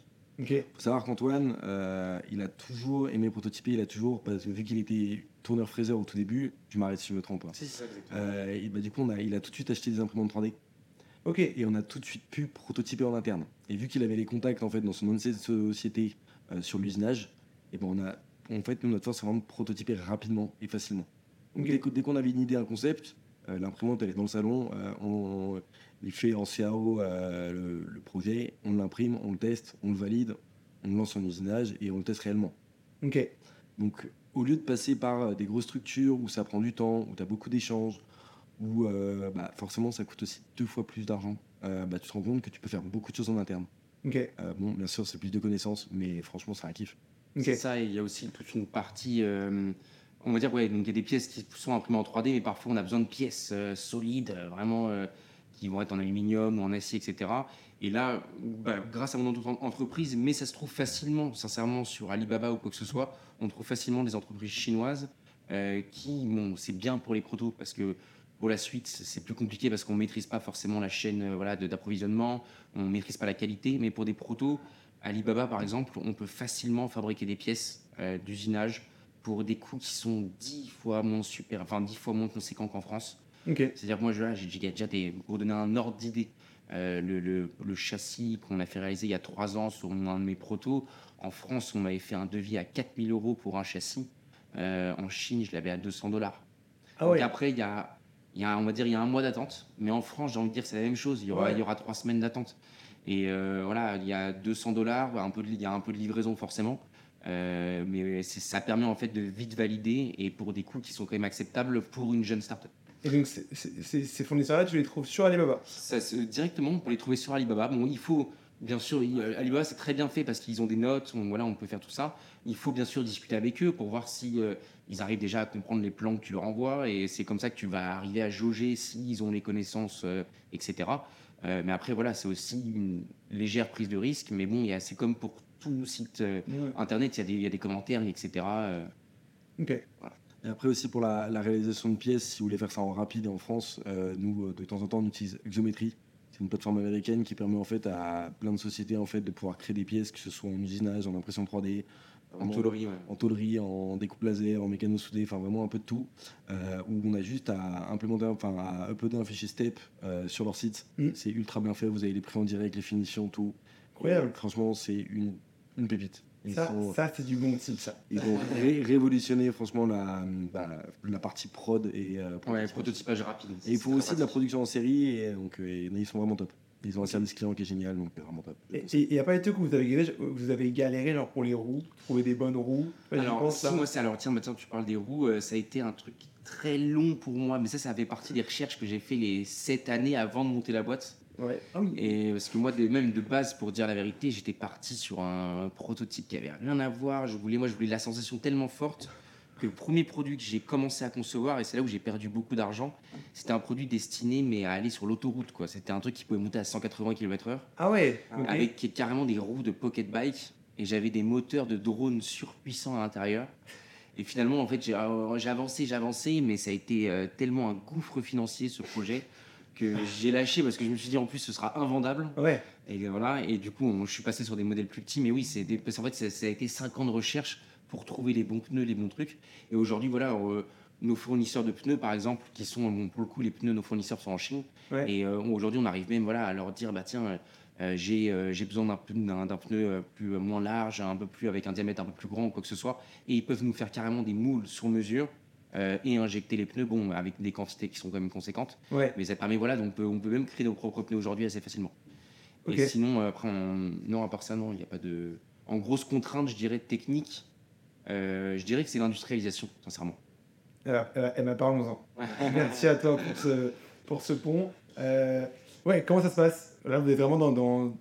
Il faut savoir qu'Antoine, euh, il a toujours aimé prototyper, il a toujours, parce que vu qu'il était tourneur fraiseur au tout début, tu m'arrêtes si je me trompe. hein. Euh, et bah, du coup, on a, il a tout de suite acheté des imprimantes 3D Ok. et on a tout de suite pu prototyper en interne. Et vu qu'il avait les contacts en fait dans son ancienne société euh, sur l'usinage, et ben on a, en fait, nous, notre force, c'est vraiment de prototyper rapidement et facilement. Donc, dès qu'on avait une idée, un concept, euh, l'imprimante elle est dans le salon, euh, on, il fait en CAO euh, le, le projet, on l'imprime, on le teste, on le valide, on le lance en usinage et on le teste réellement. Ok. Donc, au lieu de passer par euh, des grosses structures où ça prend du temps, où tu as beaucoup d'échanges, où euh, bah, forcément ça coûte aussi deux fois plus d'argent. Euh, bah, tu te rends compte que tu peux faire beaucoup de choses en interne. Ok. Euh, bon, bien sûr, c'est plus de connaissances, mais franchement, c'est un kiff. Ok. C'est ça, et il y a aussi toute une partie. On va dire, ouais, donc il y a des pièces qui sont imprimées en 3D, mais parfois on a besoin de pièces euh, solides, euh, vraiment, euh, qui vont être en aluminium ou en acier, etc. Et là, bah, grâce à mon entreprise, mais ça se trouve facilement, sincèrement, sur Alibaba ou quoi que ce soit, on trouve facilement des entreprises chinoises qui, bon, c'est bien pour les protos, parce que pour la suite, c'est plus compliqué parce qu'on maîtrise pas forcément la chaîne voilà, d'approvisionnement, on maîtrise pas la qualité, mais pour des protos, Alibaba par exemple, on peut facilement fabriquer des pièces d'usinage pour des coûts qui sont 10 fois moins super, enfin 10 fois moins conséquents qu'en France. C'est-à-dire que moi, j'ai déjà des, pour donner un ordre d'idée, euh, le, le- le châssis qu'on a fait réaliser il y a 3 ans sur un de mes protos, en France, on m'avait fait un devis à 4000 euros pour un châssis. Euh, en Chine, je l'avais à 200 dollars. Ah ouais. après, il y a, il y a, on va dire, il y a un mois d'attente. Mais en France, j'ai envie de dire c'est la même chose. Il y aura, Ouais. il y aura trois semaines d'attente. Et euh, voilà, il y a 200 dollars, il y a un peu de livraison forcément. Euh, mais ça permet en fait de vite valider et pour des coûts qui sont quand même acceptables pour une jeune startup. Et donc, ces fournisseurs-là, tu les trouves sur Alibaba. Ça, directement, on peut les trouver sur Alibaba. Bon, il faut, bien sûr, il- Alibaba, c'est très bien fait parce qu'ils ont des notes, on, voilà, on peut faire tout ça. Il faut bien sûr discuter avec eux pour voir si euh, ils arrivent déjà à comprendre les plans que tu leur envoies et c'est comme ça que tu vas arriver à jauger s'ils ont les connaissances, euh, etc. Mais après, voilà, c'est aussi une légère prise de risque. Mais bon, c'est comme pour tout site euh, internet, il y, a des- il y a des commentaires, etc. euh, Ok. Et après aussi pour la, la réalisation de pièces, si vous voulez faire ça en rapide en France, euh, nous euh, de temps en temps on utilise Xometry. C'est une plateforme américaine qui permet en fait à plein de sociétés en fait de pouvoir créer des pièces, que ce soit en usinage, en impression 3D, en vraiment tôlerie, ouais. en tôlerie, en découpe laser, en mécano soudé, enfin vraiment un peu de tout, euh, où on a juste à implémenter, enfin à uploader un fichier STEP euh, sur leur site. Mm. C'est ultra bien fait, vous avez les prix en direct, les finitions, tout. Incroyable. Et franchement, c'est une, une pépite. Ils Ça, sont- ça c'est du bon type, ça. ils ont ré- révolutionné franchement la, bah, la partie prod et euh, Ouais, prototypage. rapide. Et ils font C'est aussi de la production en série et donc euh, et ils sont vraiment top. Ils ont un service client qui est génial, donc euh, vraiment top. Et il n'y a pas été que vous avez galéré, vous avez galéré genre pour les roues, trouver des bonnes roues? Alors, pense, si moi, c'est alors, tiens, maintenant que tu parles des roues, euh, ça a été un truc très long pour moi, mais ça, ça fait partie des recherches que j'ai fait les sept années avant de monter la boîte. Ouais. Ah oui. Et parce que moi, de- même de base, pour dire la vérité, j'étais parti sur un prototype qui avait rien à voir. Je voulais, moi, je voulais la sensation tellement forte que le premier produit que j'ai commencé à concevoir, et c'est là où j'ai perdu beaucoup d'argent, c'était un produit destiné mais à aller sur l'autoroute. quoi. C'était un truc qui pouvait monter à 180 km/h Ah ouais. ok. avec carrément des roues de pocket bike et j'avais des moteurs de drone surpuissants à l'intérieur. Et finalement, en fait, j'ai euh, avancé, j'ai avancé, mais ça a été euh, tellement un gouffre financier ce projet que j'ai lâché parce que je me suis dit en plus ce sera invendable. Ouais. Et voilà, et du coup, on- je suis passé sur des modèles plus petits, mais oui, c'est des- parce qu'en fait, ça, ça a été 5 ans de recherche pour trouver les bons pneus, les bons trucs. Et aujourd'hui, voilà, euh, nos fournisseurs de pneus, par exemple, qui sont, bon, pour le coup, les pneus, nos fournisseurs sont en Chine. Ouais. Et euh, aujourd'hui, on arrive même voilà, à leur dire, bah tiens, euh, j'ai euh, j'ai besoin d'un pneu, d'un- pneu plus, moins large, un peu plus avec un diamètre un peu plus grand ou quoi que ce soit. Et ils peuvent nous faire carrément des moules sur mesure. Euh, et injecter les pneus, bon, avec des quantités qui sont quand même conséquentes. Ouais. Mais ça permet, voilà, donc on peut, on peut même créer nos propres pneus aujourd'hui assez facilement. Et sinon, euh, après, on- non, à part ça, non, il n'y a pas de. En grosse contrainte, je dirais technique, euh, je dirais que c'est l'industrialisation, sincèrement. Eh ben, parlons-en. Merci à toi pour ce, pour ce pont. Euh, ouais, comment ça se passe? Là, vous êtes vraiment dans. dans-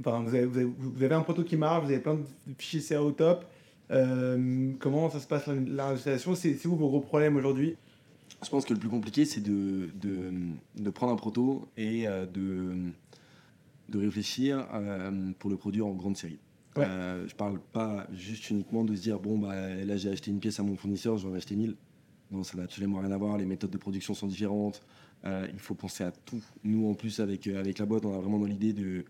Enfin, vous, avez, vous, avez, vous avez un proto qui marche, vous avez plein de fichiers CA au top. Euh, comment ça se passe la- l'industrialisation C'est où vos gros problèmes aujourd'hui? Je pense que le plus compliqué, c'est de, de, de prendre un proto et euh, de, de réfléchir euh, pour le produire en grande série. Ouais. Euh, je parle pas juste uniquement de se dire bon bah là j'ai acheté une pièce à mon fournisseur, j'en ai acheté 1000. Non, ça n'a absolument rien à voir. Les méthodes de production sont différentes. Euh, il faut penser à tout. Nous en plus avec avec la boîte, on a vraiment dans l'idée de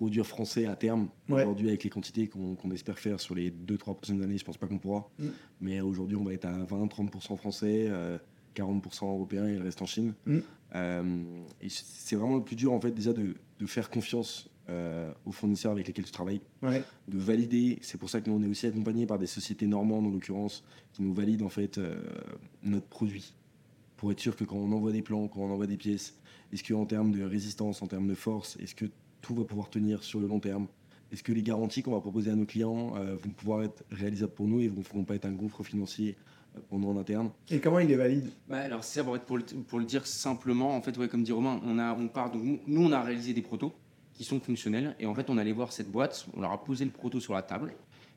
produire français à terme. Ouais. Aujourd'hui avec les quantités qu'on espère faire sur les 2-3 prochaines années, je pense pas qu'on pourra. Mm. Mais aujourd'hui on va être à 20-30% français. euh, 40% européens et le reste en Chine. Mm. Euh, et c'est vraiment le plus dur en fait déjà de, de faire confiance euh, aux fournisseurs avec lesquels tu travailles, Ouais. de valider. C'est pour ça que nous on est aussi accompagné par des sociétés normandes en l'occurrence qui nous valident en fait euh, notre produit pour être sûr que quand on envoie des plans, quand on envoie des pièces, est-ce que en termes de résistance, en termes de force, est-ce que tout va pouvoir tenir sur le long terme Est-ce que les garanties qu'on va proposer à nos clients euh, vont pouvoir être réalisables pour nous et ne vont, vont pas être un gouffre financier euh, pour nous en interne? Et comment il est valide? Bah, alors, c'est ça, pour, être- pour le, pour le dire simplement, en fait, ouais, comme dit Romain, on, a, on part, donc, nous, on a réalisé des protos qui sont fonctionnels. Et en fait, on allait voir cette boîte, on leur a posé le proto sur la table.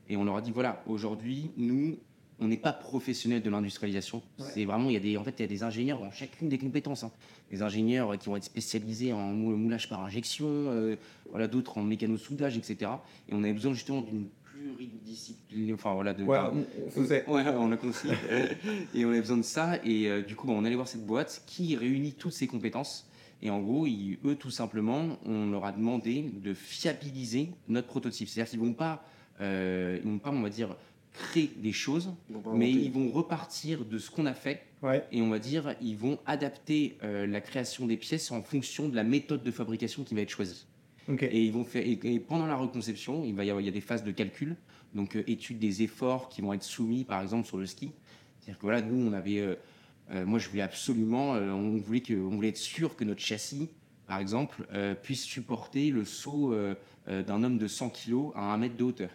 Et on leur a dit voilà, aujourd'hui, nous, on n'est pas professionnels de l'industrialisation. Ouais. C'est vraiment, il y a des, en fait, il y a des ingénieurs dans chacune des compétences. hein. Des ingénieurs euh, qui vont être spécialisés en mou- moulage par injection, euh, voilà, d'autres en mécano-soudage, etc. Et on avait besoin justement d'une pluridiscipline, enfin voilà, de, Ouais, on. Ouais, on l'a compris. et on avait besoin de ça. Et euh, du coup, bah, on allait voir cette boîte qui réunit toutes ces compétences. Et en gros, ils- eux, tout simplement, on leur a demandé de fiabiliser notre prototype. C'est-à-dire qu'ils vont pas, euh, ils vont pas, on va dire, créer des choses, mais ils vont repartir de ce qu'on a fait. Ouais. Et on va dire, ils vont adapter euh, la création des pièces en fonction de la méthode de fabrication qui va être choisie. Et, ils vont faire, et, et pendant la reconception, il va y avoir il y a des phases de calcul, donc euh, étude des efforts qui vont être soumis, par exemple, sur le ski. C'est-à-dire que voilà, nous, on avait, euh, euh, moi, je voulais absolument, euh, on voulait que, on voulait être sûr que notre châssis, par exemple, euh, puisse supporter le saut euh, euh, d'un homme de 100 kg à 1 mètre de hauteur.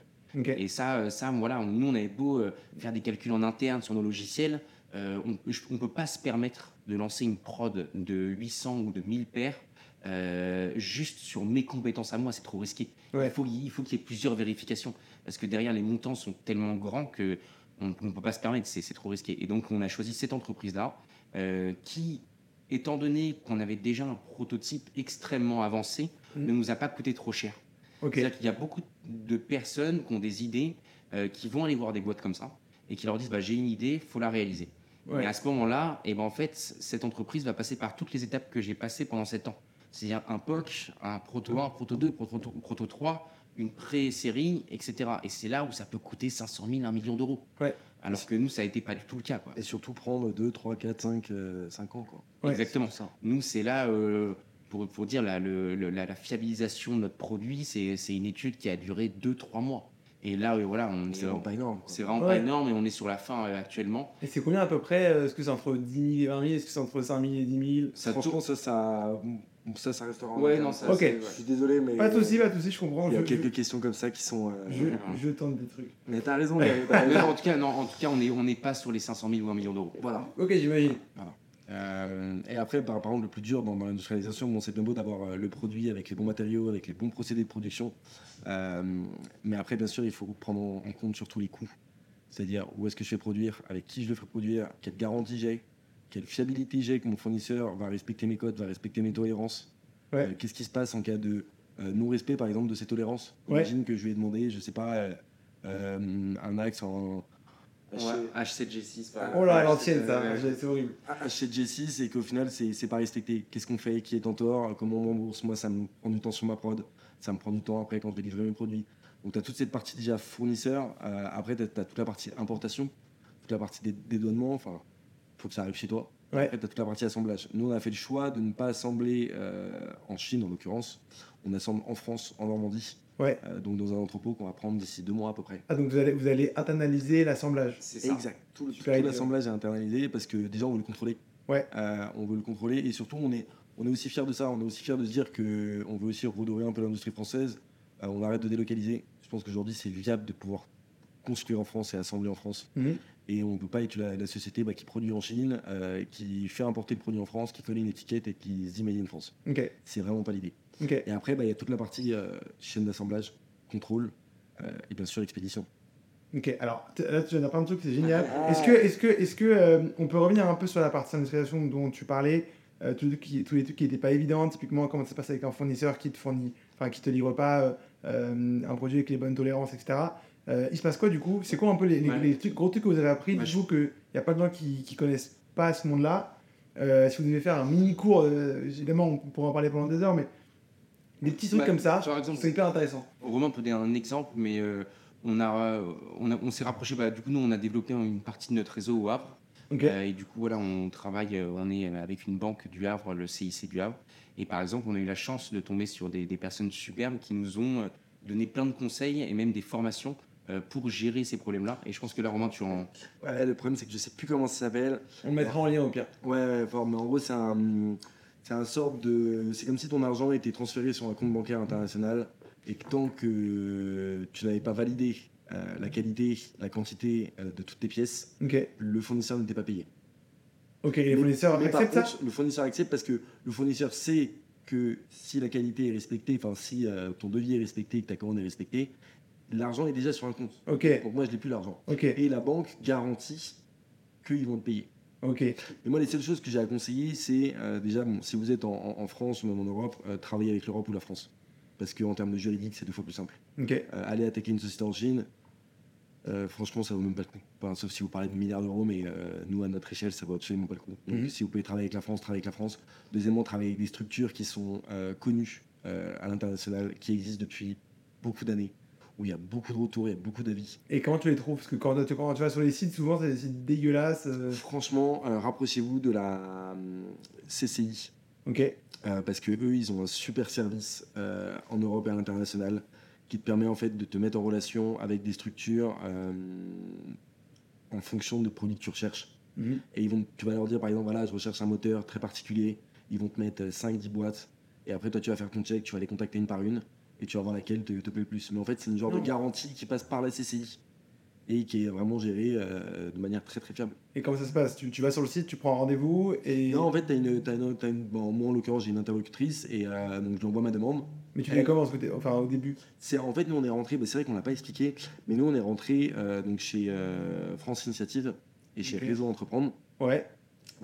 Et ça, euh, ça, voilà, nous, on avait beau euh, faire des calculs en interne sur nos logiciels, euh, on ne peut pas se permettre de lancer une prod de 800 ou de 1000 paires euh, juste sur mes compétences à moi, c'est trop risqué. Ouais. Il faut, il faut qu'il y ait plusieurs vérifications parce que derrière les montants sont tellement grands que on ne peut pas se permettre, c'est trop risqué. Et donc on a choisi cette entreprise-là euh, qui, étant donné qu'on avait déjà un prototype extrêmement avancé, Mhm. ne nous a pas coûté trop cher. Ok. C'est-à-dire qu'il y a beaucoup de personnes qui ont des idées, euh, qui vont aller voir des boîtes comme ça et qui leur disent bah, j'ai une idée, faut la réaliser. Ouais. Et à ce moment-là, et ben en fait, cette entreprise va passer par toutes les étapes que j'ai passées pendant 7 ans. C'est-à-dire un POC, un proto 1, un proto 2, proto, proto 3, une pré-série, etc. Et c'est là où ça peut coûter 500 000, 1 million d'euros. Ouais. Alors que nous, ça n'a été pas du tout le cas. Quoi. Et surtout prendre 2, 3, 4, 5, 5 ans. Quoi. Ouais. Exactement ça. Nous, c'est là, euh, pour, pour dire, la, le- la, la fiabilisation de notre produit, c'est c'est une étude qui a duré 2-3 mois. Et là, voilà, on C'est est, vraiment pas énorme. quoi. c'est vraiment Ouais. pas énorme et on est sur la fin euh, actuellement. Et c'est combien à peu près euh, Est-ce que c'est entre 10 000 et 20 000 Est-ce que c'est entre 5 000 et 10 000 Ça Franchement, ça, ça, ça, ça restera en Ouais, non, ça, Ok. c'est- Je suis désolé, mais. Pas de soucis, pas de soucis, je comprends. Il y a je, quelques questions comme ça qui sont. euh, je, je, je tente des trucs. Mais t'as raison, Mais raison. en tout cas, non, en tout cas, on n'est on n'est pas sur les 500 000 ou 1 million d'euros. Voilà. Ok, j'imagine. Euh, et après, par, par contre, le plus dur dans, dans l'industrialisation, bon, c'est bien beau d'avoir euh, le produit avec les bons matériaux, avec les bons procédés de production. Euh, mais après, bien sûr, il faut prendre en compte surtout les coûts. C'est-à-dire où est-ce que je fais produire, avec qui je le fais produire, quelle garantie j'ai, quelle fiabilité j'ai que mon fournisseur va respecter mes codes, va respecter mes tolérances. Ouais. Euh, Qu'est-ce qui se passe en cas de non-respect, par exemple, de ces tolérances? Ouais. Imagine que je lui ai demandé, je sais pas, un axe en. H7G6, par Oh là, l'ancienne, ça, ouais. c'est horrible. H7G6 et qu'au final c'est pas respecté. Qu'est-ce qu'on fait? Qui est en tort? Comment on rembourse? Moi ça me prend du temps sur ma prod, ça me prend du temps après quand je vais livrer mes produits. Donc tu as toute cette partie déjà fournisseur, Euh, après tu as, toute la partie importation, toute la partie dé- dédouanement, enfin faut que ça arrive chez toi. Ouais. Après tu as toute la partie assemblage. Nous on a fait le choix de ne pas assembler euh, en Chine en l'occurrence, on assemble en France, en Normandie, Ouais. Euh, donc dans un entrepôt qu'on va prendre d'ici deux mois à peu près. Ah, donc vous allez, vous allez internaliser l'assemblage. C'est ça. Exact. Tout, le- tout l'assemblage est internalisé parce que déjà on veut le contrôler. Ouais. Euh, on veut le contrôler et surtout on est, on est aussi fier de ça. On est aussi fier de se dire que on veut aussi redorer un peu l'industrie française. Euh, on arrête de délocaliser. Je pense qu'aujourd'hui c'est viable de pouvoir construire en France et assembler en France. Mhm. Et on ne peut pas être la, la société bah, qui produit en Chine, euh, qui fait importer le produit en France, qui colle une étiquette et qui se dit Made in France. Ok, C'est vraiment pas l'idée. Et après, bah, il y a toute la partie euh, chaîne d'assemblage, contrôle euh, et bien sûr expédition. Ok, alors là tu dire plein de trucs, c'est génial. Est-ce que, est-ce que, est-ce que euh, on peut revenir un peu sur la partie industrialisation dont tu parlais, euh, tous, les trucs qui, tous les trucs qui n'étaient pas évidents, typiquement comment ça se passe avec un fournisseur qui te fournit, enfin qui te livre pas euh, un produit avec les bonnes tolérances, etc. Euh, il se passe quoi du coup? C'est quoi un peu les, les- Ouais. les trucs, gros trucs que vous avez appris? Ouais, Du coup, qu'il n'y a pas de gens qui, qui connaissent pas ce monde-là. Euh, si vous devez faire un mini cours, euh, évidemment, on pourra en parler pendant des heures, mais des petits trucs Ouais, comme ça, c'est hyper intéressant. Romain peut donner un exemple, mais euh, on, a, euh, on, a- on s'est rapproché. bah, du coup, nous, on a développé une partie de notre réseau au Havre. Euh, et du coup, voilà, on travaille, on est avec une banque du Havre, le CIC du Havre. Et par exemple, on a eu la chance de tomber sur des, des personnes superbes qui nous ont donné plein de conseils et même des formations pour gérer ces problèmes-là. Et je pense que là, Romain, tu en. Ouais, le problème c'est que je sais plus comment ça s'appelle. On le mettra en lien au pire. Ouais, ouais, fort, mais en gros, c'est un, c'est un sorte de. C'est comme si ton argent était transféré sur un compte bancaire international et que tant que tu n'avais pas validé euh, la qualité, la quantité euh, de toutes tes pièces, le fournisseur n'était pas payé. Ok, les fournisseurs Mais par acceptent ça contre, Le fournisseur accepte parce que le fournisseur sait que si la qualité est respectée, enfin si euh, ton devis est respecté, que ta commande est respectée, l'argent est déjà sur un compte. Ok, Donc moi, je n'ai plus l'argent. ok, Et la banque garantit qu'ils vont te payer. Ok. Et moi, les seules choses que j'ai à conseiller, c'est euh, déjà, bon, si vous êtes en, France ou même en Europe, euh, travaillez avec l'Europe ou la France. Parce qu'en termes de juridique, c'est deux fois plus simple. Ok, Euh, aller attaquer une société en Chine, euh, franchement, ça vaut même pas le coup. Enfin, sauf si vous parlez de milliards d'euros, mais nous, à notre échelle, ça vaut absolument pas le coup. Donc, Mhm. si vous pouvez travailler avec la France, travaillez avec la France. Deuxièmement, travaillez avec des structures qui sont connues à l'international, qui existent depuis beaucoup d'années, où il y a beaucoup de retours, il y a beaucoup d'avis. Et comment tu les trouves? Parce que quand, tu- quand tu vas sur les sites, souvent c'est des sites dégueulasses. euh, Franchement, euh, rapprochez-vous de la euh, CCI. Ok, Euh, parce que eux, ils ont un super service en Europe et à l'international qui te permet en fait de te mettre en relation avec des structures en fonction des produits que tu recherches. Mhm. Et ils vont, tu vas leur dire par exemple, voilà, je recherche un moteur très particulier. Ils vont te mettre 5-10 boîtes. Et après, toi, tu vas faire ton check, tu vas les contacter une par une. Et tu vas voir laquelle te, te plaît le plus. Mais en fait, c'est une genre de garantie qui passe par la CCI. Et qui est vraiment gérée euh, de manière très très fiable. et comment ça se passe? Tu, tu vas sur le site, tu prends un rendez-vous et. Non, en fait, t'as une, t'as une, t'as une- bon, moi en l'occurrence, j'ai une interlocutrice et euh, donc je lui envoie ma demande. Mais tu fais comment ce côté- Enfin, au début? C'est en fait nous on est rentré, bah, c'est vrai qu'on l'a pas expliqué, mais nous on est rentré euh, donc chez France Initiative et chez. Réseau Entreprendre Ouais,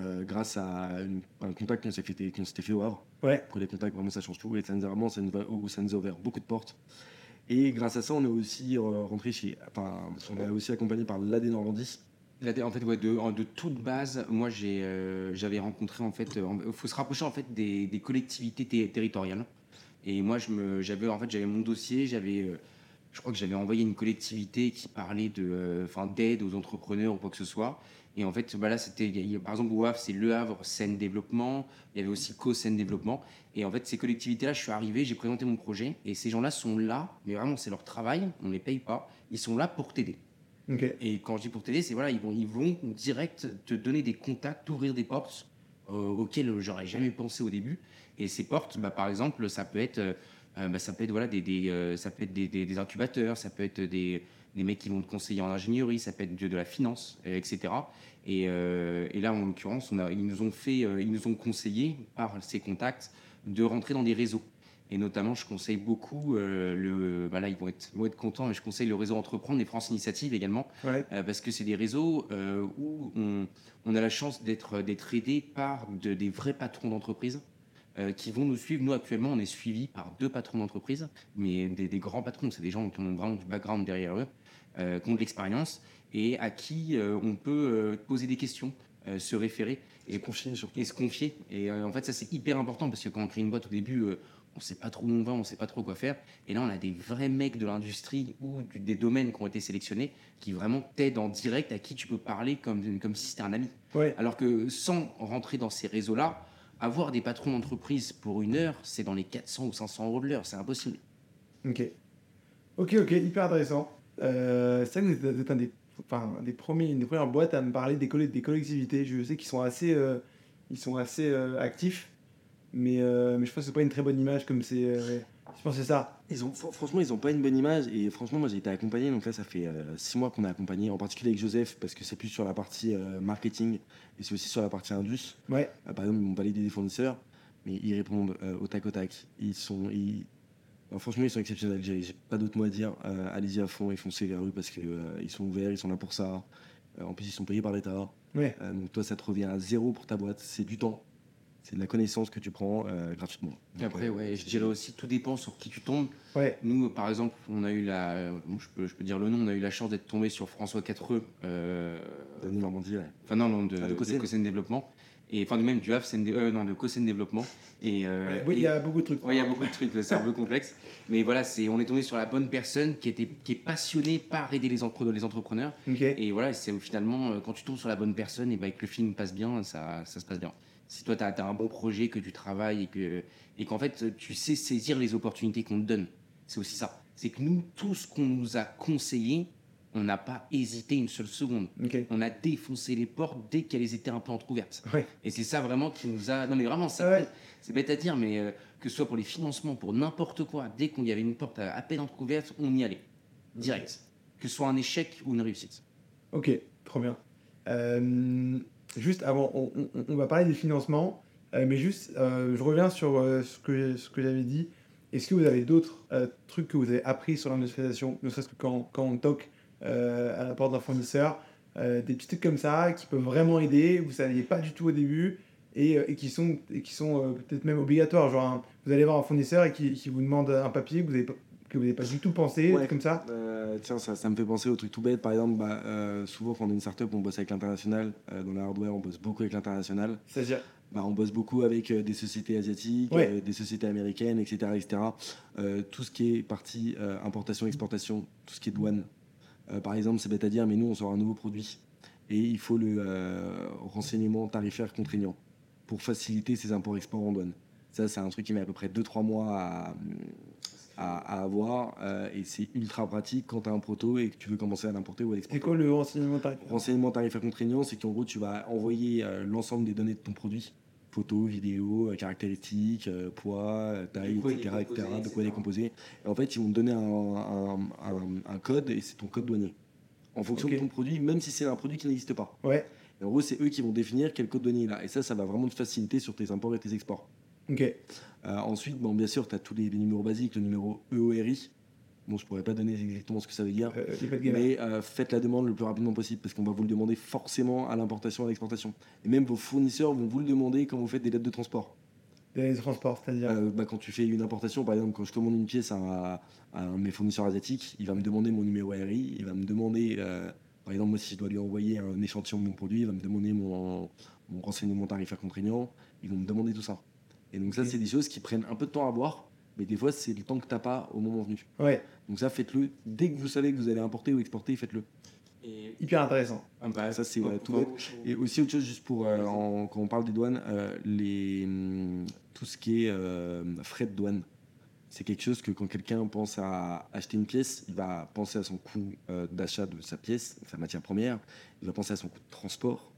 euh, grâce à une- un contact qu'on s'est fait, s'était fait au Havre. ouais, Pour les contacts vraiment ça change tout et ça nous a vraiment ça nous a, ça nous a ouvert beaucoup de portes. Et grâce à ça on est aussi euh, rentré chez, enfin on est aussi accompagné par l'AD Normandie. En fait, ouais, de, de toute base, moi euh, j'avais rencontré en fait, il faut se rapprocher en fait des, des collectivités té- territoriales. Et moi, j'avais en fait, j'avais mon dossier, j'avais, euh, je crois que j'avais envoyé une collectivité qui parlait de, euh, enfin, d'aide aux entrepreneurs ou quoi que ce soit. Et en fait, bah là, c'était, par exemple, au Havre, c'est Le Havre Seine Développement. Il y avait aussi Co Seine Développement. Et en fait, ces collectivités-là, je suis arrivé, j'ai présenté mon projet, et ces gens-là sont là, mais vraiment, c'est leur travail, on les paye pas. Ils sont là pour t'aider. Et quand je dis pour t'aider, c'est voilà, ils vont, ils vont direct te donner des contacts, t'ouvrir des portes euh, auxquelles j'aurais jamais pensé au début. Et ces portes, bah, par exemple, ça peut être, euh, euh, bah, ça peut être voilà, des, des, euh, ça peut être des, des- des incubateurs, ça peut être des, des mecs qui vont te conseiller en ingénierie, ça peut être de, la finance, euh, etc. Et, euh, et là, en l'occurrence, on a, ils nous ont fait, euh, ils nous ont conseillé par ces contacts de rentrer dans des réseaux. Et notamment, je conseille beaucoup euh, le. Bah là, ils vont être, ils vont être contents, mais je conseille le réseau Entreprendre et France Initiative également, Ouais, euh, parce que c'est des réseaux euh, où on, on a la chance d'être d'être aidé par de- des vrais patrons d'entreprise qui vont nous suivre. Nous, actuellement, on est suivi par deux patrons d'entreprise, mais des, des grands patrons. C'est des gens qui ont vraiment du background derrière eux, euh, qui ont de l'expérience et à qui euh, on peut euh, poser des questions, euh, se référer Et confier surtout. et se confier. Et en fait, ça, c'est hyper important parce que quand on crée une boîte au début, on sait pas trop où on va, on sait pas trop quoi faire. Et là, on a des vrais mecs de l'industrie ou du- des domaines qui ont été sélectionnés qui vraiment t'aident en direct, à qui tu peux parler comme, comme si c'était un ami. ouais. Alors que sans rentrer dans ces réseaux-là, avoir des patrons d'entreprise pour une heure, c'est dans les 400 ou 500 euros de l'heure, c'est impossible. Ok. Ok, ok, hyper intéressant. Euh, c'est vrai que vous êtes- vous êtes un des, enfin, un des, premiers, une des premières boîtes à me parler des, coll- des collectivités. Je sais qu'ils sont assez, euh, ils sont assez euh, actifs, mais, mais je pense que c'est pas une très bonne image comme c'est. je pense que c'est ça. Ils ont, fr- franchement, ils n'ont pas une bonne image. Et franchement, moi, j'ai été accompagné. Donc là, ça fait six mois qu'on est accompagné, en particulier avec Joseph, parce que c'est plus sur la partie marketing et c'est aussi sur la partie indus. Ouais, par exemple, ils m'ont validé des fournisseurs, mais ils répondent euh, au tac au tac. Ils sont, ils- enfin, franchement, ils sont exceptionnels. J'ai pas d'autre mot à dire. Euh, Allez-y à fond et foncez vers eux parce qu'ils sont ouverts, ils sont là pour ça. Euh, en plus, ils sont payés par l'État. ouais. Euh, donc toi, ça te revient à zéro pour ta boîte. C'est du temps. C'est de la connaissance que tu prends euh, gratuitement. Et Donc, après, euh, ouais, je dirais aussi, tout dépend sur qui tu tombes. Ouais, Nous, par exemple, on a eu la, euh, bon, je, peux, je peux dire le nom, on a eu la chance d'être tombé sur François Quatreux, euh, Daniel Normandie, ouais. enfin non, non, de, Ah, de de Développement, et enfin même du Dé- euh, non, de Cosène Développement. Et, euh, oui, il y a beaucoup de trucs. Ouais, il y a beaucoup de trucs, c'est un peu complexe. Mais voilà, c'est, on est tombé sur la bonne personne qui, était, qui est passionnée par aider les, entre- les entrepreneurs. Et voilà, c'est finalement, euh, quand tu tombes sur la bonne personne, et, bah, que le film passe bien, ça, ça se passe bien. Si toi, tu as, un bon projet, que tu travailles et, que, et qu'en fait, tu sais saisir les opportunités qu'on te donne, c'est aussi ça. C'est que nous, tout ce qu'on nous a conseillé, on n'a pas hésité une seule seconde. On a défoncé les portes dès qu'elles étaient un peu entrouvertes. Ouais. Et c'est ça vraiment qui nous a. Non, mais vraiment, c'est Ah ouais. c'est bête à dire, mais euh, que ce soit pour les financements, pour n'importe quoi, dès qu'il y avait une porte à, à peine entrouverte, on y allait. Direct. que ce soit un échec ou une réussite. Ok, trop bien. Euh, juste avant, on, on- on va parler des financements, euh, mais juste, je reviens sur ce que, ce que j'avais dit. Est-ce que vous avez d'autres trucs que vous avez appris sur l'industrialisation, ne serait-ce que quand, quand on toque à la porte d'un fournisseur, euh, des petits trucs comme ça qui peuvent vraiment aider, vous ne saviez pas du tout au début, et, euh, et qui sont, et qui sont euh, peut-être même obligatoires. Genre, un- vous allez voir un fournisseur et qui, qui vous demande un papier que vous n'avez pas, du tout pensé, Ouais. comme ça. Euh, tiens, ça, ça me fait penser au truc tout bête. Par exemple, bah, euh, souvent quand on est une startup, on bosse avec l'international. Euh, dans le hardware, on bosse beaucoup avec l'international. C'est-à-dire, Bah, on bosse beaucoup avec euh, des sociétés asiatiques, Ouais. euh, des sociétés américaines, etc. etc. Euh, tout ce qui est partie euh, importation-exportation, tout ce qui est douane. Euh, par exemple, c'est bête à dire, mais nous, on sort un nouveau produit. Et il faut le euh, renseignement tarifaire contraignant pour faciliter ces imports-exports en douane. Ça, c'est un truc qui met à peu près 2-3 mois à, à, à avoir. euh, et c'est ultra pratique quand tu as un proto et que tu veux commencer à l'importer ou à c'est l'exporter. quoi le renseignement tarifaire Renseignement tarifaire contraignant, c'est qu'en gros, tu vas envoyer euh, l'ensemble des données de ton produit photos, vidéos, euh, caractéristiques, euh, poids, euh, taille, De etc., de quoi il est etc. composé. Et en fait, ils vont te donner un, un- un- un code et c'est ton code douanier. En fonction de ton produit, même si c'est un produit qui n'existe pas. Ouais, Et en gros, c'est eux qui vont définir quel code douanier il a. Et ça, ça va vraiment te faciliter sur tes imports et tes exports. ok. Euh, ensuite, bon, bien sûr, tu as tous les, les numéros basiques, le numéro EORI. Bon, je pourrais pas donner exactement ce que ça veut dire. Euh, de. Mais euh, faites la demande le plus rapidement possible parce qu'on va vous le demander forcément à l'importation et à l'exportation. Et même vos fournisseurs vont vous le demander quand vous faites des lettres de transport. Des transports, c'est-à-dire. Euh, bah, quand tu fais une importation, par exemple, quand je commande une pièce à, à un de mes fournisseurs asiatiques, il va me demander mon numéro RI, il va me demander, par exemple, moi, si je dois lui envoyer un échantillon de mon produit, il va me demander mon, mon renseignement tarifaire contraignant, ils vont me demander tout ça. Et donc, ça, c'est des choses qui prennent un peu de temps à voir, mais des fois, c'est le temps que tu n'as pas au moment venu. Ouais, Donc, ça, faites-le. Dès que vous savez que vous allez importer ou exporter, faites-le. Et hyper intéressant. ah bah, Ça, c'est ouais, tout bête. Et aussi autre chose, juste pour euh, en- quand on parle des douanes, euh, les, hum, tout ce qui est euh, frais de douane, c'est quelque chose que quand quelqu'un pense à acheter une pièce, il va penser à son coût d'achat de sa pièce, sa matière première, il va penser à son coût de transport,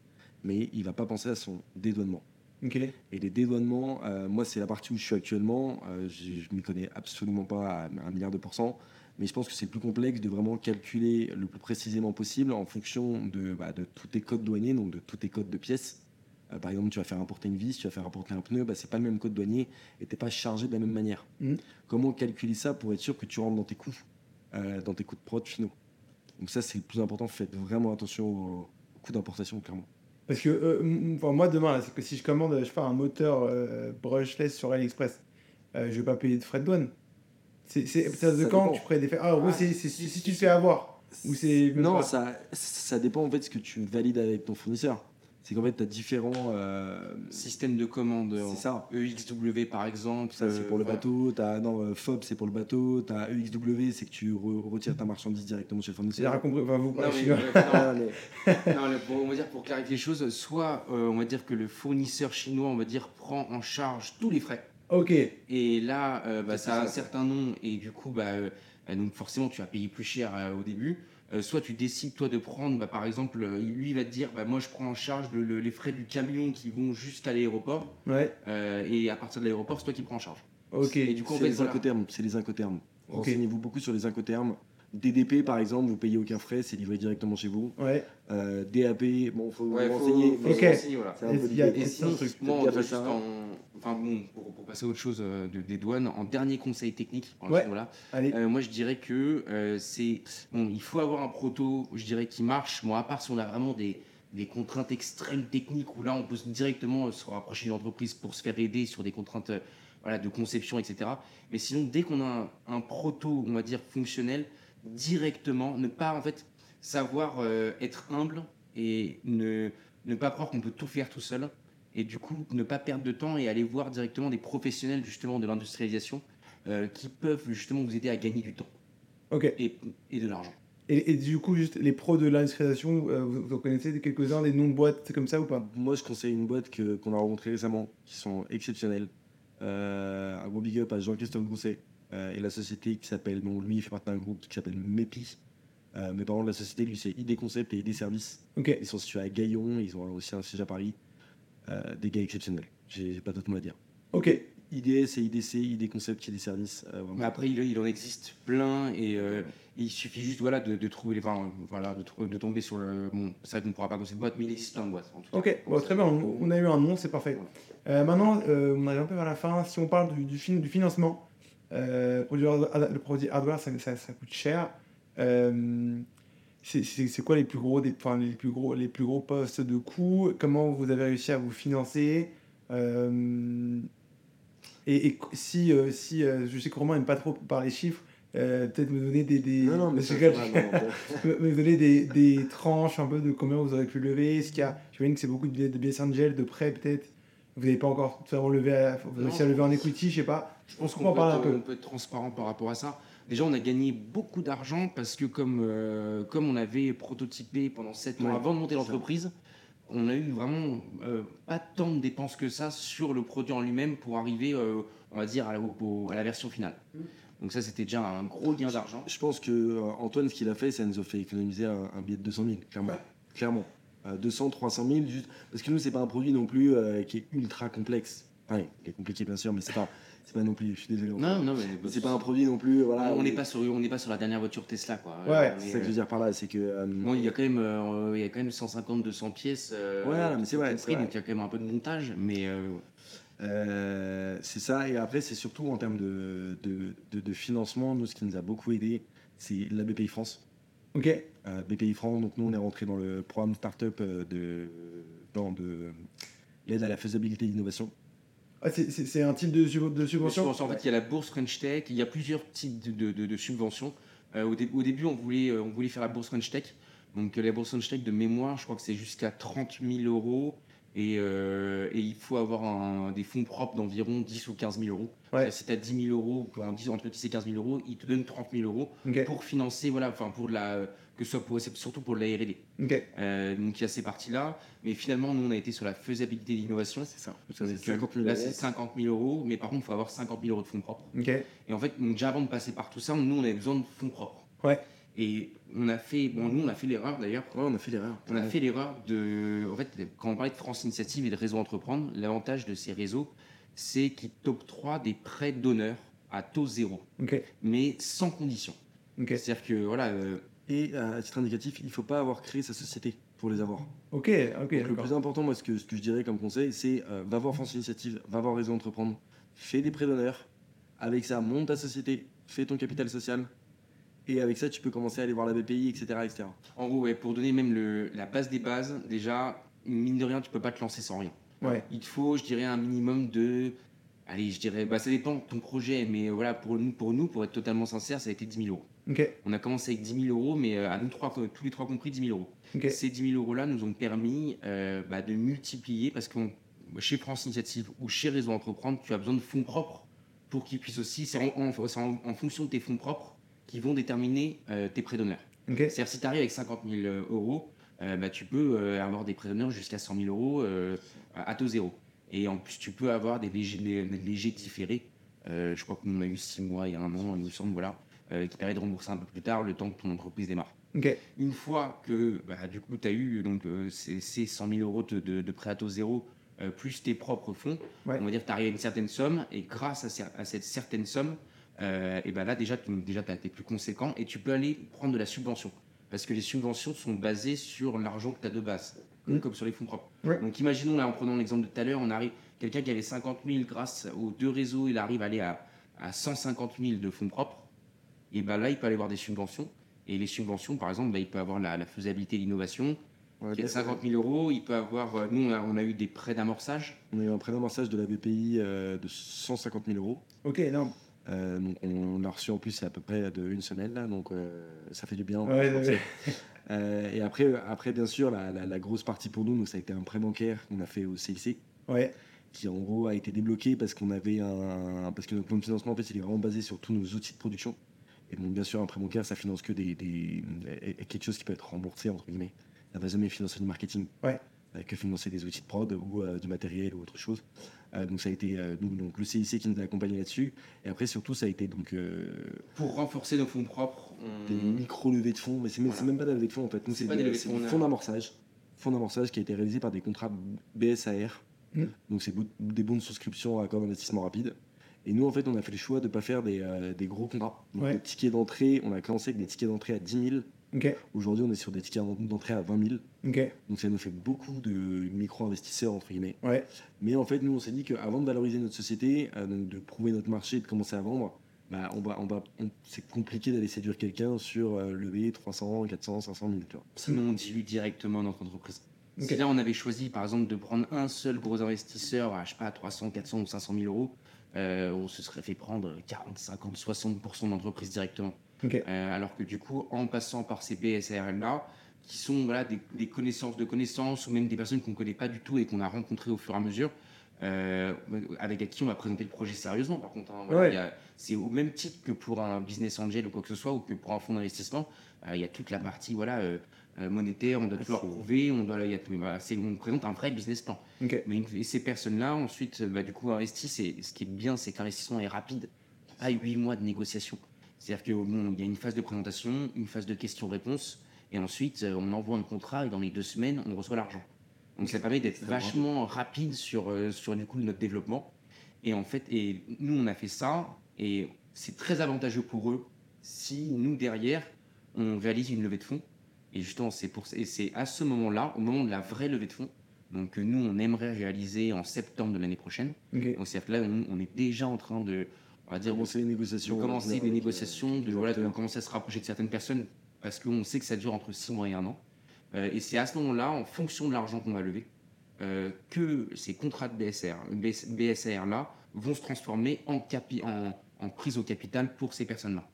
mais il va pas penser à son dédouanement. Ok. Et les dédouanements, moi, c'est la partie où je suis actuellement. je je m'y connais absolument pas à un milliard de pourcents. Mais je pense que c'est plus complexe de vraiment calculer le plus précisément possible en fonction de, bah, de tous tes codes douaniers, donc de tous tes codes de pièces. Euh, par exemple, tu vas faire importer une vis, tu vas faire importer un pneu, bah, c'est pas le même code douanier et t'es pas chargé de la même manière. Mhm. Comment calculer ça pour être sûr que tu rentres dans tes coûts, euh, dans tes coûts de prod finaux? Donc ça, c'est le plus important. Faites vraiment attention aux, aux coûts d'importation, clairement. Parce que euh, enfin, moi, demain, c'est que si je commande je pas, un moteur brushless sur AliExpress, je vais pas payer de frais de douane. C'est c'est- ça de quand dépend. tu ferais des frais Ah, en gros, Ah, c'est c'est- si, si tu te fais avoir. Ou c'est Non, ça, ça dépend en fait de ce que tu valides avec ton fournisseur. C'est qu'en fait, tu as différents. euh, Système de commande. C'est ça. EXW par exemple. Ça, c'est euh, pour le voilà. bateau. As, non, euh, FOB, c'est pour le bateau. Tu as EXW, c'est que tu re- retires ta marchandise directement chez le J'ai fournisseur. rien compris. Enfin, vous, Non, mais, euh, non, mais- Non, le- pour- on va dire pour clarifier les choses, soit euh, on va dire que le fournisseur chinois, on va dire, prend en charge tous les frais. Ok. Et là, euh, bah, ça a un ça. certain nom et du coup, bah, euh, donc forcément, tu vas payer plus cher euh, au début. Euh, soit tu décides toi de prendre, bah, par exemple, euh, lui il va te dire, bah, moi je prends en charge le- le- les frais du camion qui vont jusqu'à l'aéroport Ouais. euh, et à partir de l'aéroport, c'est toi qui prends en charge. Ok. Et du coup, C'est les voilà. incoterms. C'est les incoterms. Ok. Renseignez-vous beaucoup sur les incoterms. DDP, par exemple, vous payez aucun frais, c'est livré directement chez vous. Ouais. Euh, DAP, bon, faut Ouais, vous renseigner. faut mais Ok. se renseigner, voilà. C'est un peu Et sinon, moi, en... Enfin bon, pour, pour passer à autre chose euh, de- des douanes, en dernier conseil technique, Ouais. Allez. euh, moi je dirais que euh, c'est... Bon, il faut avoir un proto, je dirais, qui marche. Bon, à part si on a vraiment des, des contraintes extrêmes techniques, où là on peut directement se rapprocher d'une entreprise pour se faire aider sur des contraintes euh, voilà, de conception, etc. Mais sinon, dès qu'on a un, un proto, on va dire, fonctionnel, directement, ne pas en fait savoir euh, être humble et ne, ne pas croire qu'on peut tout faire tout seul. Et du coup, ne pas perdre de temps et aller voir directement des professionnels justement de l'industrialisation euh, qui peuvent justement vous aider à gagner du temps Ok. et, et de l'argent. Et, et du coup, juste les pros de l'industrialisation, euh, vous, vous en connaissez quelques-uns, des noms de boîtes c'est comme ça ou pas? Moi, je conseille une boîte que- qu'on a rencontrée récemment, qui sont exceptionnelles. Euh, un gros big up à Jean-Christophe Grousset euh, et la société qui s'appelle, bon, lui, il fait partie d'un groupe qui s'appelle MEPI. Euh, mais par contre, la société, lui, c'est ID Concept et ID Service. Ok. Ils sont situés à Gaillon, ils ont aussi un siège à Paris. Euh, des gars exceptionnels. J'ai pas d'autre mot à dire. Ok. IDS et IDC, ID Concept, des services. euh. Mais après, il, il en existe plein et euh, il suffit juste voilà, de, de trouver les. Enfin, voilà, de, tomber sur le. Bon, c'est vrai qu'on ne pourra pas dans cette boîte, mais il existe plein de boîtes. En tout cas. Ok, bon, très bien, on, on a eu un nom, c'est parfait. Euh, maintenant, euh, on arrive un peu vers la fin. Si on parle du, du, fin- du financement, euh, produire hard- le produit hardware, ça, ça- ça coûte cher. Euh, c'est- quoi les plus gros, des, enfin, les plus gros, les plus gros postes de coûts? Comment vous avez réussi à vous financer? Euh, Et, et si, euh, si euh, je sais que Romain n'aime pas trop parler chiffres, peut-être me donner des, Non, non, mais ça, me donner des, des tranches un peu de combien vous aurez pu lever Est-ce qu'il y a, j'imagine que c'est beaucoup de de billets Angel, de prêts peut-être. Vous n'avez pas encore totalement levé, à, vous avez réussi à lever en equity, je sais pas. Je pense On qu'on peut parler un peu. on peut être transparent par rapport à ça. Déjà, on a gagné beaucoup d'argent parce que comme, euh, comme on avait prototypé pendant 7 ans Ouais, avant de monter l'entreprise, on a eu vraiment euh, pas tant de dépenses que ça sur le produit en lui-même pour arriver, euh, on va dire, à la, au- à la version finale. Mm. Donc ça, c'était déjà un gros gain d'argent. Je pense que euh, Antoine, ce qu'il a fait, ça nous a fait économiser un, un billet de 200 000, clairement. Ouais. Clairement. Euh, 200, 300 000, juste. Parce que nous, c'est pas un produit non plus euh, qui est ultra complexe. Enfin, il est compliqué, bien sûr, mais c'est pas, c'est pas non plus. Je suis désolé. Non, non, mais c'est pas un produit non plus. Voilà, on n'est pas sur, on n'est pas sur la dernière voiture Tesla, quoi. Ouais, C'est est, ça que je veux dire par là, c'est que. euh, Bon, il y a quand même, euh, il y a quand même 150-200 pièces. euh, Ouais, mais c'est vrai. Donc il y a quand même un peu de montage, mais euh, Euh, c'est ça, et après, c'est surtout en termes de, de, de- de financement, nous, ce qui nous a beaucoup aidé, c'est la BPI France. Ok. Euh, BPI France, donc nous, on est rentré dans le programme Startup euh, de, dans de l'aide à la faisabilité et l'innovation. Ah, c'est- un type de, sub- de subvention en fait, il y a la bourse French Tech, il y a plusieurs types de, de- de- de subventions. Euh, au, dé- au début, on voulait, euh, on voulait faire la bourse French Tech. Donc, euh, la bourse French Tech, de mémoire, je crois que c'est jusqu'à 30 000 euros. Et, euh, et il faut avoir un- des fonds propres d'environ 10 ou 15 000 euros. Ouais. Si tu as 10 000 euros, ou en 10 entre 10 et 15 000 euros, ils te donnent 30 000 euros Ok. pour financer, voilà, enfin, pour la, que ce soit pour, surtout pour la R&D. Ok. Euh, donc, il y a ces parties-là. Mais finalement, nous, on a été sur la faisabilité de l'innovation. C'est ça. Donc, C'est 50 000 Là, c'est 50 000 euros, mais par contre, il faut avoir 50 000 euros de fonds propres. Et en fait, donc, déjà avant de passer par tout ça, nous, on avait besoin de fonds propres. Ouais. Et on a fait, bon, nous, on a fait l'erreur d'ailleurs. Ouais, on a fait l'erreur. On a fait l'erreur de, en fait, quand on parlait de France Initiative et de réseau entreprendre, l'avantage de ces réseaux, c'est qu'ils t'octroient des prêts d'honneur à taux zéro, mais sans condition. C'est-à-dire que voilà, euh, Et à titre indicatif, il ne faut pas avoir créé sa société pour les avoir. Ok. Ok. Donc, le plus important, moi, ce que, ce que je dirais comme conseil, c'est euh, va voir France Initiative, va voir Réseau Entreprendre, fais des prêts d'honneur. Avec ça, monte ta société, fais ton capital social. Et avec ça, tu peux commencer à aller voir la BPI, etc. etc. en gros, ouais, pour donner même le, la base des bases, déjà, mine de rien, tu peux pas te lancer sans rien. Ouais. Il te faut, je dirais, un minimum de. Allez, je dirais, bah, ça dépend de ton projet, mais voilà, pour nous, pour nous, pour être totalement sincère, ça a été 10 000 euros. Ok. On a commencé avec 10 000 euros, mais euh, à nous trois, tous les trois compris, 10 000 euros. Ok. Ces 10 000 euros-là nous ont permis euh, bah, de multiplier, parce que chez France Initiative ou chez Réseau Entreprendre, tu as besoin de fonds propres pour qu'ils puissent aussi, c'est en, en- en- fonction de tes fonds propres qui vont déterminer euh, tes prêts d'honneur. Ok. C'est-à-dire, si tu arrives avec 50 000 euros, euh, bah, tu peux euh, avoir des prêts d'honneur jusqu'à 100 000 euros euh, à taux zéro. Et en plus, tu peux avoir des légers, des- légers différés. Euh, je crois qu'on a eu 6 mois, il y a un an, il me semble, voilà, euh, qui permet de rembourser un peu plus tard le temps que ton entreprise démarre. Une fois que bah, du coup, tu as eu donc, euh, ces, ces 100 000 euros de, de- de prêt à taux zéro, euh, plus tes propres fonds, Ouais. on va dire que tu arrives à une certaine somme, et grâce à, cer- à cette certaine somme, et ben là déjà, tu déjà, été plus conséquent, et tu peux aller prendre de la subvention. Parce que les subventions sont basées sur l'argent que tu as de base, Mm. comme sur les fonds propres. Ouais. Donc imaginons, là, en prenant l'exemple de tout à l'heure, on arrive, quelqu'un qui avait 50 000 grâce aux deux réseaux, il arrive à aller à, à 150 000 de fonds propres, et ben là, il peut aller voir des subventions. Et les subventions, par exemple, bah, il peut avoir la, la faisabilité et l'innovation, On a, qui est de 50 000 euros. Il peut avoir, euh, nous, on a, on a eu des prêts d'amorçage. on a eu un prêt d'amorçage de la BPI euh, de 150 000 euros. Ok. Non. Euh, donc on l'a reçu en plus à peu près de une semaine là, donc euh, ça fait du bien. Ouais, ouais, ouais. Euh, et après, après bien sûr, la, la- la grosse partie pour nous, donc, ça a été un prêt bancaire qu'on a fait au CIC, Ouais. qui en gros a été débloqué parce qu'on avait un, parce que notre plan de financement en fait, il est vraiment basé sur tous nos outils de production. Et donc bien sûr, un prêt bancaire, ça finance que des, quelque chose qui peut être remboursé entre guillemets. Ça va jamais financer du marketing. Ouais. Euh, que financer des outils de prod ou euh, du matériel ou autre chose. Euh, donc ça a été euh, donc le CIC qui nous a accompagnés là-dessus. Et après surtout ça a été donc euh, Pour renforcer nos fonds propres, on- des micro levées de fonds, mais c'est même, c'est même pas des levées de fonds en fait. Nous, C'est des des levées de c'est fonds, fonds d'amorçage. Fonds d'amorçage qui a été réalisé par des contrats BSAR. Mm. Donc, c'est des bons de souscription à accord d'investissement rapide. Et nous, en fait, on a fait le choix de ne pas faire des, euh, des gros contrats. Donc, les tickets d'entrée, on a commencé avec des tickets d'entrée à 10 000. Aujourd'hui, on est sur des tickets d'entrée à 20 000. Donc, ça nous fait beaucoup de micro-investisseurs, entre guillemets. Mais en fait, nous, on s'est dit qu'avant de valoriser notre société, euh, de prouver notre marché, de commencer à vendre, bah, on va, on va, c'est compliqué d'aller séduire quelqu'un sur euh, lever 300, 400, 500 000. Sinon, on dilue directement notre entreprise. Si là, on avait choisi, par exemple, de prendre un seul gros investisseur à, je sais pas, 300, 400 ou 500 000 euros, euh, on se serait fait prendre 40, 50, 60% d'entreprise directement. Euh, alors que du coup, en passant par ces BSRL-là, qui sont voilà, des, connaissances de connaissances, ou même des personnes qu'on ne connaît pas du tout et qu'on a rencontrées au fur et à mesure, euh, avec qui on va présenter le projet sérieusement. Par contre, hein, c'est au même titre que pour un business angel ou quoi que ce soit, ou que pour un fonds d'investissement. il y a toute la partie voilà, monétaire, on doit tout leur prouver, on, doit, y a on présente un vrai business plan. Mais ces personnes-là, ensuite, bah, du coup, investissent. Et ce qui est bien, c'est que l'investissement est rapide. Pas 8 mois de négociation. C'est-à-dire qu'il bon, y a une phase de présentation, une phase de questions-réponses, et ensuite, euh, on envoie un contrat, et dans les deux semaines, on reçoit l'argent. Donc ça permet d'être vachement rapide sur, euh, sur du coup, notre développement. Et en fait, et nous, on a fait ça, et c'est très avantageux pour eux si nous, derrière, on réalise une levée de fonds et justement, c'est pour c'est à ce moment-là, au moment de la vraie levée de fonds, donc que nous on aimerait réaliser en septembre de l'année prochaine. Donc c'est là on, est déjà en train de, on va dire, commencer les négociations, de commencer des négociations, de, voilà, de commencer à se rapprocher de certaines personnes parce qu'on sait que ça dure entre 6 mois et un an. Euh, et c'est à ce moment-là, en fonction de l'argent qu'on va lever, euh, que ces contrats de BSR, BSR là, vont se transformer en, capi en, en prise au capital pour ces personnes-là.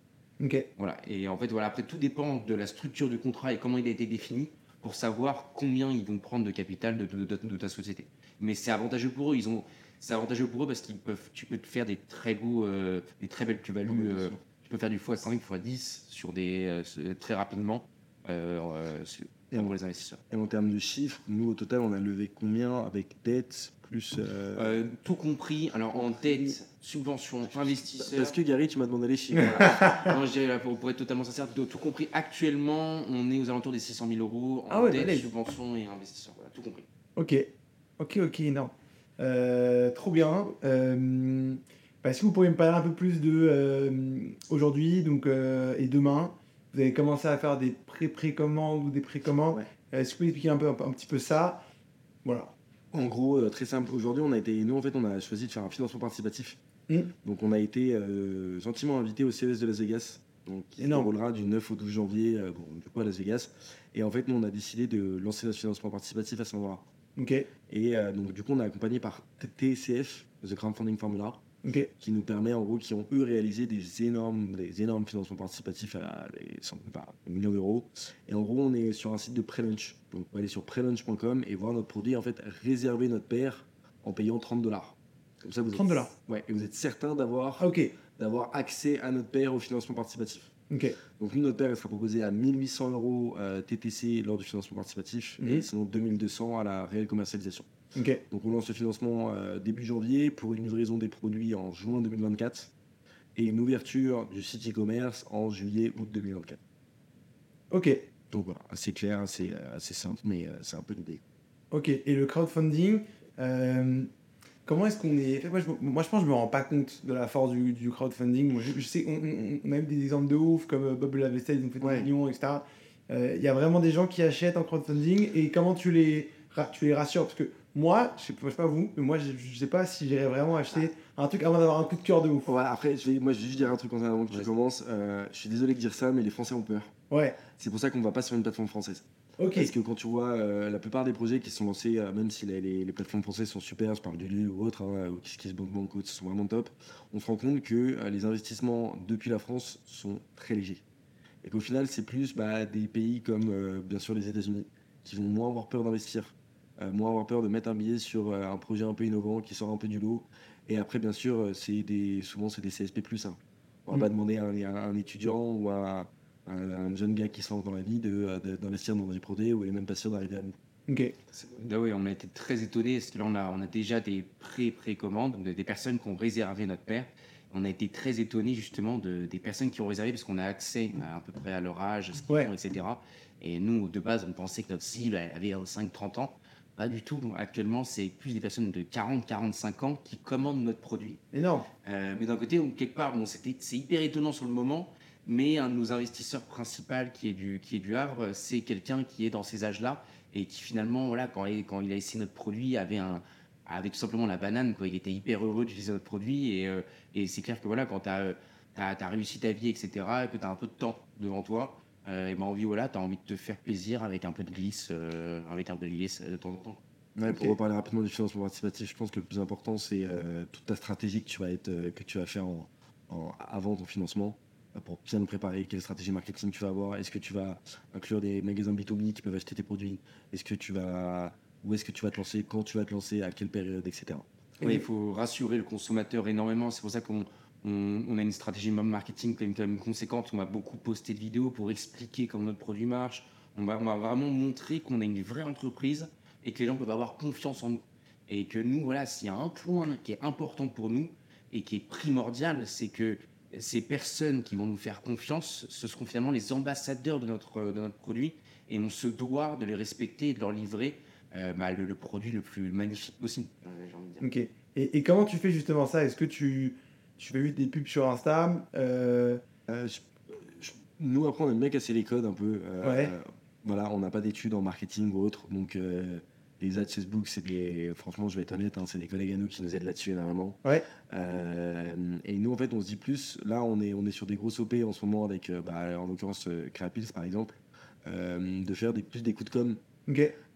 Voilà. Et en fait, voilà, après, tout dépend de la structure du contrat et comment il a été défini pour savoir combien ils vont prendre de capital de, de, ta société. Mais c'est avantageux pour eux. Ils ont, c'est avantageux pour eux parce qu'ils peuvent, tu peux te faire des très beaux, euh, des très belles plus-values. Euh, tu peux faire du x5, x10 sur des, euh, très rapidement. et pour les investisseurs. Et en termes de chiffres, nous au total, on a levé combien avec dette plus. tout compris. Alors en dette, subvention, investisseur. Parce que Gary, tu m'as demandé les chiffres. non, je dirais, pour, être totalement sincère, tout, compris, actuellement, on est aux alentours des 600 000 euros en ah ouais, subvention et investisseur. Voilà, tout compris. Ok, ok, ok, non. Euh, trop bien. Euh, est-ce que vous pourriez me parler un peu plus de euh, aujourd'hui donc, et demain? Vous avez commencé à faire des pré-précommandes ou des précommandes. Ouais. Est-ce que vous pouvez expliquer un, peu, un petit peu ça? Voilà. En gros, très simple. Aujourd'hui, on a été, nous en fait, on a choisi de faire un financement participatif Mm. Donc on a été euh, gentiment invité au CES de Las Vegas, donc, qui se déroulera du 9 au 12 janvier euh, du coup à Las Vegas. Et en fait, nous on a décidé de lancer notre financement participatif à ce moment-là. Et euh, donc du coup on est accompagné par TCF, The Crowdfunding Formula, qui nous permet en gros, qui ont eux réalisé des énormes, des énormes financements participatifs à des, millions d'euros. Et en gros on est sur un site de pré-launch. Donc on va aller sur prelaunch.com et voir notre produit en fait réserver notre paire en payant 30 dollars. Comme ça, vous 30 dollars. Ouais, et vous êtes certain d'avoir ah, d'avoir accès à notre paire au financement participatif. Ok. Donc, nous, notre paire, elle sera proposée à 1800 euros euh, TTC lors du financement participatif et mhm. sinon 2200 à la réelle commercialisation. Ok. Donc, on lance le financement euh, début janvier pour une livraison des produits en juin 2024 et une ouverture du site e-commerce en juillet-août 2024. Ok. Donc voilà, assez clair, assez, euh, assez simple, mais c'est un peu l'idée. Ok, et le crowdfunding, Comment est-ce qu'on est. Moi je, moi, je pense que je me rends pas compte de la force du, du crowdfunding. Moi, je, sais, on, on, a eu des exemples de ouf, comme euh, Bob Lavestel, ils ont fait des millions, etc. Euh, il y a vraiment des gens qui achètent en crowdfunding et comment tu les, tu les rassures? Parce que moi, je sais, sais pas vous, mais moi, je, je sais pas si j'irais vraiment acheter un truc avant d'avoir un coup de cœur de ouf. Ouais, après, je vais, moi, je vais juste dire un truc avant que tu commences. Euh, je suis désolé de dire ça, mais les Français ont peur. Ouais. C'est pour ça qu'on va pas sur une plateforme française. Parce que quand tu vois euh, la plupart des projets qui sont lancés, euh, même si les, les, plateformes françaises sont super, je parle du lieu ou autre, hein, ou KissKissBankBank Banco, sont vraiment top, on se rend compte que euh, les investissements depuis la France sont très légers. Et qu'au final, c'est plus bah, des pays comme bien sûr les États-Unis qui vont moins avoir peur d'investir, moins avoir peur de mettre un billet sur un projet un peu innovant qui sort un peu du lot. Et après, bien sûr, c'est des, souvent c'est des CSP. Hein. On va mm. pas demander à un, à un étudiant ou à un, jeune gars qui se lance dans la vie euh, d'investir dans des produits où il n'est même pas sûr d'arriver à nous. Ok. Là, oui, on a été très étonnés parce que là, on a, on a déjà des pré-précommandes, des personnes qui ont réservé notre paire. On a été très étonnés justement de, des personnes qui ont réservé parce qu'on a accès à, peu près à leur âge, ce etc. Et nous, de base, on pensait que notre cible avait 5-30 ans. Pas du tout. Actuellement, c'est plus des personnes de 40-45 ans qui commandent notre produit. Énorme. Euh, mais d'un côté, quelque part, bon, c'était, c'est hyper étonnant sur le moment, mais un de nos investisseurs principaux, qui est du, qui est du Havre, c'est quelqu'un qui est dans ces âges-là et qui finalement, voilà, quand, il, quand il a essayé notre produit, avait, un, avait tout simplement la banane. Quoi. Il était hyper heureux d'utiliser notre produit et, euh, et c'est clair que voilà, quand tu as, réussi ta vie, etc., et que tu as un peu de temps devant toi, euh, et ben envie, voilà, tu as envie de te faire plaisir avec un peu de glisse, euh, avec un peu de glisse euh, de temps en temps. Ouais, Pour Ok. reparler rapidement du financement participatif, je pense que le plus important, c'est euh, toute ta stratégie que tu vas, être, que tu vas faire en, en- avant ton financement pour bien te préparer. Quelle stratégie marketing tu vas avoir Est-ce que tu vas inclure des magasins B2B qui peuvent acheter tes produits? Est-ce que tu vas. Où est-ce que tu vas te lancer? Quand tu vas te lancer? À quelle période? Etc. Oui, il faut rassurer le consommateur énormément. C'est pour ça qu'on on, on a une stratégie marketing quand même, conséquente. On va beaucoup poster de vidéos pour expliquer comment notre produit marche. On va, on va vraiment montrer qu'on a une vraie entreprise et que les gens peuvent avoir confiance en nous. Et que nous, voilà, s'il y a un point qui est important pour nous et qui est primordial, c'est que ces personnes qui vont nous faire confiance, ce seront finalement les ambassadeurs de notre, de notre produit et on se doit de les respecter et de leur livrer euh, bah, le, le produit le plus magnifique possible. Ok. Et, et comment tu fais justement ça? Est-ce que tu, tu fais juste des pubs sur Insta euh, Euh, je- je- nous, après, on aime bien casser les codes un peu. Euh, Ouais. voilà, on n'a pas d'études en marketing ou autre. Donc, les ads Facebook, c'est des. Franchement, je vais être honnête, hein, c'est des collègues à nous qui nous aident là-dessus énormément. Ouais. Euh, et nous, en fait, on se dit plus. Là, on est, on est sur des grosses OP en ce moment avec, euh, bah, en l'occurrence, euh, par exemple, de faire des, plus des coups de com.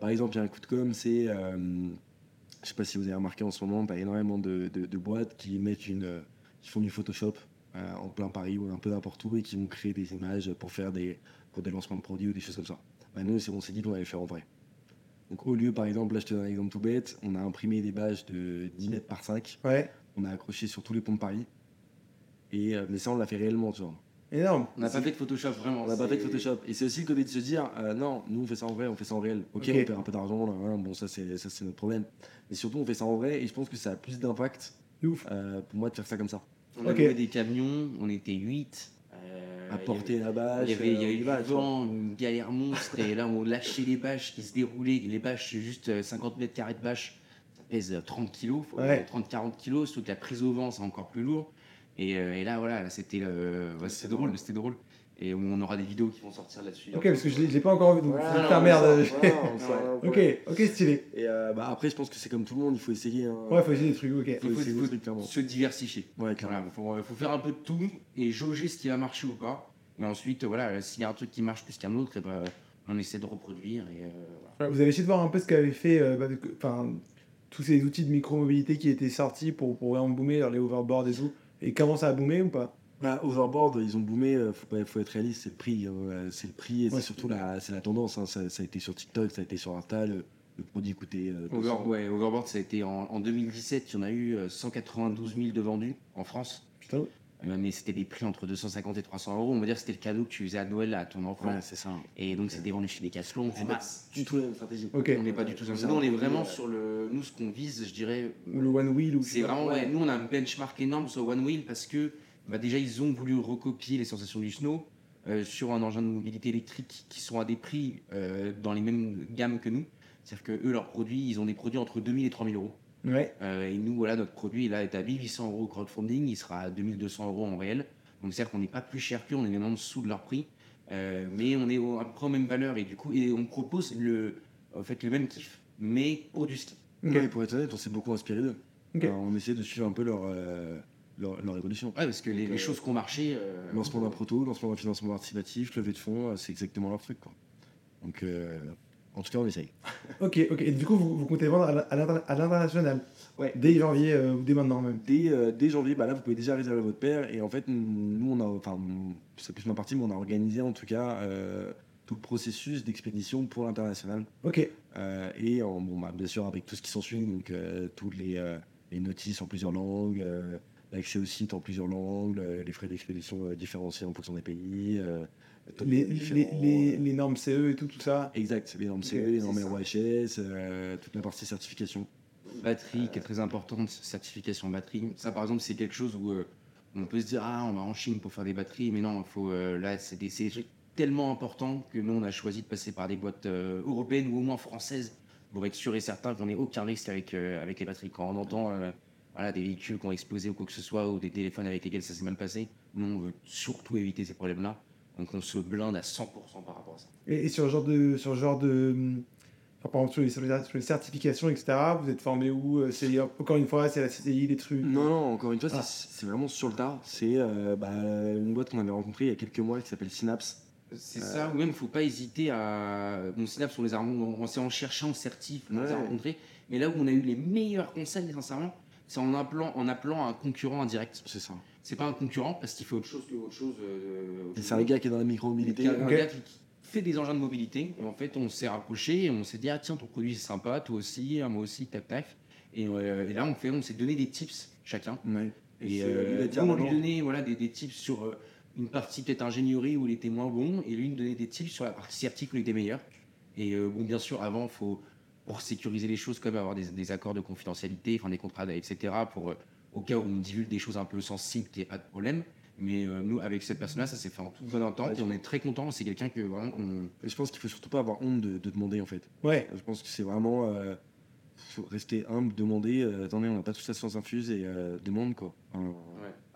Par exemple, il y a un coup de com, c'est. je sais pas si vous avez remarqué en ce moment, y a énormément de, de- de boîtes qui mettent une. Qui font du Photoshop euh, en plein Paris ou un peu n'importe où et qui vont créer des images pour faire des, pour des lancements de produits ou des choses comme ça. Bah, nous, c'est- on s'est dit qu'on allait le faire en vrai. Donc, au lieu, par exemple, là, je te donne un exemple tout bête, on a imprimé des badges de 10 mètres par 5, Ouais. on a accroché sur tous les ponts de Paris. Et, euh, mais ça, on l'a fait réellement, tu vois. Énorme. On n'a pas fait de Photoshop, vraiment. On n'a pas fait de Photoshop. Et c'est aussi le côté de se dire, euh, non, nous on fait ça en vrai, on fait ça en réel. Ok, Ok. on perd un peu d'argent, là, voilà, bon, ça c'est ça, c'est notre problème. Mais surtout, on fait ça en vrai et je pense que ça a plus d'impact euh, pour moi de faire ça comme ça. On a Ok. loué des camions, on était 8. à porter la bâche. Il y avait, il y euh, avait vois. vent, une galère monstre, et là on lâchait les bâches qui se déroulaient. Les bâches, c'est juste euh, 50 mètres carrés de bâche, ça pèse euh, 30 kilos, faut- Ouais. 30-40 kilos, surtout que la prise au vent c'est encore plus lourd. Et, euh, et là voilà, là, c'était euh, ouais, drôle, c'était drôle. Et on aura des vidéos qui vont sortir là-dessus. Ok, parce que je l'ai je l'ai pas encore vu, donc Voilà, faire merde. voilà, on ok, ok, stylé. Et euh, bah, après, je pense que c'est comme tout le monde, il faut essayer. hein. Ouais, faut essayer des trucs, ok. faut Il faut- essayer faut- des trucs, clairement. se diversifier. Ouais, clairement. Voilà, faut, faut faire un peu de tout et jauger ce qui va marcher ou pas. Et ensuite, voilà, s'il y a un truc qui marche plus qu'un autre, eh ben, on essaie de reproduire. Et, euh, Vous avez essayé de voir un peu ce qu'avaient fait euh, bah, que- enfin, tous ces outils de micro-mobilité qui étaient sortis pour, pour vraiment boomer, les overboards et tout. Et comment ça a boomé ou pas? Bah, overboard, ils ont boomé, euh, faut, pas- faut être réaliste, c'est le prix. euh, c'est le prix et Ouais. c'est surtout la, c'est la tendance. hein, ça, ça a été sur TikTok, ça a été sur Insta, le, le produit coûtait. euh, 200. Over- ouais, Overboard, ça a été en, en 2017, il y en a eu euh, 192 000 de vendus en France. Putain. Euh, Mais c'était des prix entre 250 et 300 euros. On va dire que c'était le cadeau que tu faisais à Noël à ton enfant. Ouais, c'est ça. Et donc, c'était vendu chez Decathlon. C'est pas du tout la même stratégie. On n'est pas du tout. C'est Nous, on est un vraiment sur le. Nous, ce qu'on vise, je dirais, Ou le one wheel ou C'est vraiment, ouais, nous on a un benchmark énorme sur One Wheel parce que bah, déjà ils ont voulu recopier les sensations du snow euh, sur un engin de mobilité électrique qui sont à des prix euh, dans les mêmes gammes que nous. C'est-à-dire que eux, leurs produits, ils ont des produits entre 2000 et 3000 euros. Ouais. Euh, et nous, voilà, notre produit là est à 1800 euros au crowdfunding, il sera à 2200 euros en réel. Donc c'est-à-dire qu'on n'est pas plus cher qu'eux, on est même en dessous de leur prix. Euh, mais on est au- à peu près aux mêmes valeurs et du coup, et on propose le, en fait, le même kiff, mais pour du ski. Ok. Ouais, pour être honnête, on s'est beaucoup inspiré d'eux. Euh, on essaie de suivre un peu leur, euh, leur, leur évolution. Ouais, parce que les, euh, choses qui ont marché. euh, Lancement d'un proto, lancement d'un financement participatif, levée de fonds, euh, c'est exactement leur truc. Quoi. Donc, euh, en tout cas, on essaye. Ok, ok. Et du coup, vous, vous comptez vendre à l'international? Ouais. Dès janvier euh, ou dès maintenant même? Dès, euh, dès janvier, bah là, vous pouvez déjà réserver votre paire. Et en fait, nous, on a, enfin, c'est plus ma partie, mais on a organisé en tout cas euh, tout le processus d'expédition pour l'international. Ok. Euh, et en- bon, bah, bien sûr, avec tout ce qui s'ensuit, donc euh, toutes les, euh, les notices en plusieurs langues, euh, l'accès au site en plusieurs langues, euh, les frais d'expédition euh, différenciés en fonction des pays. euh, Les, différents- les, les, les normes CE et tout, tout ça. Exact, les normes CE, les normes. ROHS, euh, toute la partie certification. batterie qui est très importante, certification batterie. Ça, par exemple, c'est quelque chose où euh, on peut se dire ah on va en Chine pour faire des batteries, mais non, il faut euh, là c'est tellement importants que nous on a choisi de passer par des boîtes euh, européennes ou au moins françaises pour être sûr et certain qu'on n'ait aucun risque avec, euh, avec les batteries. Quand on entend euh, voilà, des véhicules qui ont explosé ou quoi que ce soit, ou des téléphones avec lesquels ça s'est mal passé, nous, on veut surtout éviter ces problèmes-là. Donc on se blinde à 100% par rapport à ça. Et, et sur le genre de. Sur le genre de enfin, par exemple, sur les, sur les- sur les certifications, etc., vous êtes formé où Euh, C'est encore une fois, c'est la CCI, les trucs? Non, non, encore une fois, Ah. c'est c'est vraiment sur le tas. C'est euh, bah, une boîte qu'on avait rencontrée il y a quelques mois qui s'appelle Synapse. C'est ça, ou même, faut pas hésiter à. Mon Synapse, on les a on, on s'est en cherchant certif, on les a rencontrés. Mais là où on a eu les meilleurs conseils, sincèrement, c'est en appelant, en appelant un concurrent indirect. C'est ça. C'est pas un concurrent parce qu'il fait autre chose que autre chose. euh, Et chose. C'est un gars qui est dans la micro-mobilité. Un gars qui fait des engins de mobilité. Et en fait, on s'est rapproché et on s'est dit ah tiens ton produit c'est sympa, toi aussi, ah, moi aussi, tac tac. Et, euh, et là on fait, on s'est donné des tips chacun. Ouais. Et c'est, euh, il a dit, nous, on ah, lui donnait voilà, des, des tips sur euh, une partie peut-être ingénierie où il était moins bon, et lui il nous donnait des tips sur la partie sciatique où il était meilleur. Et euh, bon, bien sûr, avant, faut, pour sécuriser les choses, quand même avoir des, des accords de confidentialité, enfin des contrats, etc., pour, euh, au cas où on divulgue des choses un peu sensibles, qu'il n'y ait pas de problème. Mais euh, nous, avec cette personne-là, ça s'est fait en toute bonne entente, Ouais, et on est très content. C'est quelqu'un que vraiment, on- Et je pense qu'il faut surtout pas avoir honte de, de demander en fait. Ouais. Je pense que c'est vraiment euh, faut rester humble, demander. euh, attendez, on n'a pas toute la science infuse et euh, demande quoi. Enfin,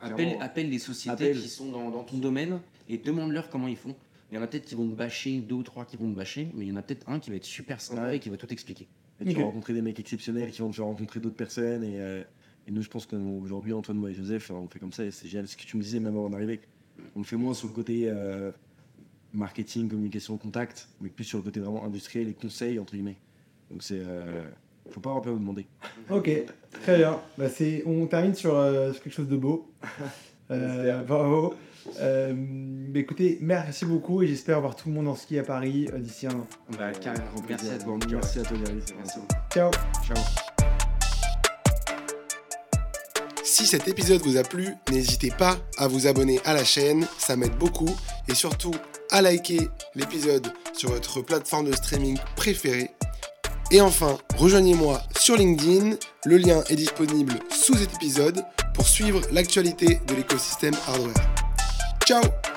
Appelle, appelle les sociétés Appelle. qui sont dans, dans ton domaine et demande-leur comment ils font. Il y en a peut-être qui vont te bâcher, deux ou trois qui vont te bâcher, mais il y en a peut-être un qui va être super sympa Ouais. et qui va tout expliquer. et tu vas rencontrer des mecs exceptionnels qui vont te faire rencontrer d'autres personnes et, euh, et nous je pense qu'aujourd'hui Antoine, moi et Joseph, on fait comme ça et c'est génial. Ce que tu me disais même avant d'arriver, on le fait moins sur le côté euh, marketing, communication, contact, mais plus sur le côté vraiment industriel et conseil entre guillemets. Donc c'est euh, faut pas avoir peur de demander. Ok, très bien. Bah, c'est, on termine sur, euh, sur quelque chose de beau. Euh, bravo. Euh, bah, écoutez, merci beaucoup et j'espère voir tout le monde en ski à Paris euh, d'ici un an. Bah, carrément. Grand Merci plaisir. à toi. Merci à toi. Merci. Ciao. Ciao. Si cet épisode vous a plu, n'hésitez pas à vous abonner à la chaîne, ça m'aide beaucoup, et surtout à liker l'épisode sur votre plateforme de streaming préférée. Et enfin, rejoignez-moi sur LinkedIn, le lien est disponible sous cet épisode pour suivre l'actualité de l'écosystème hardware. Ciao.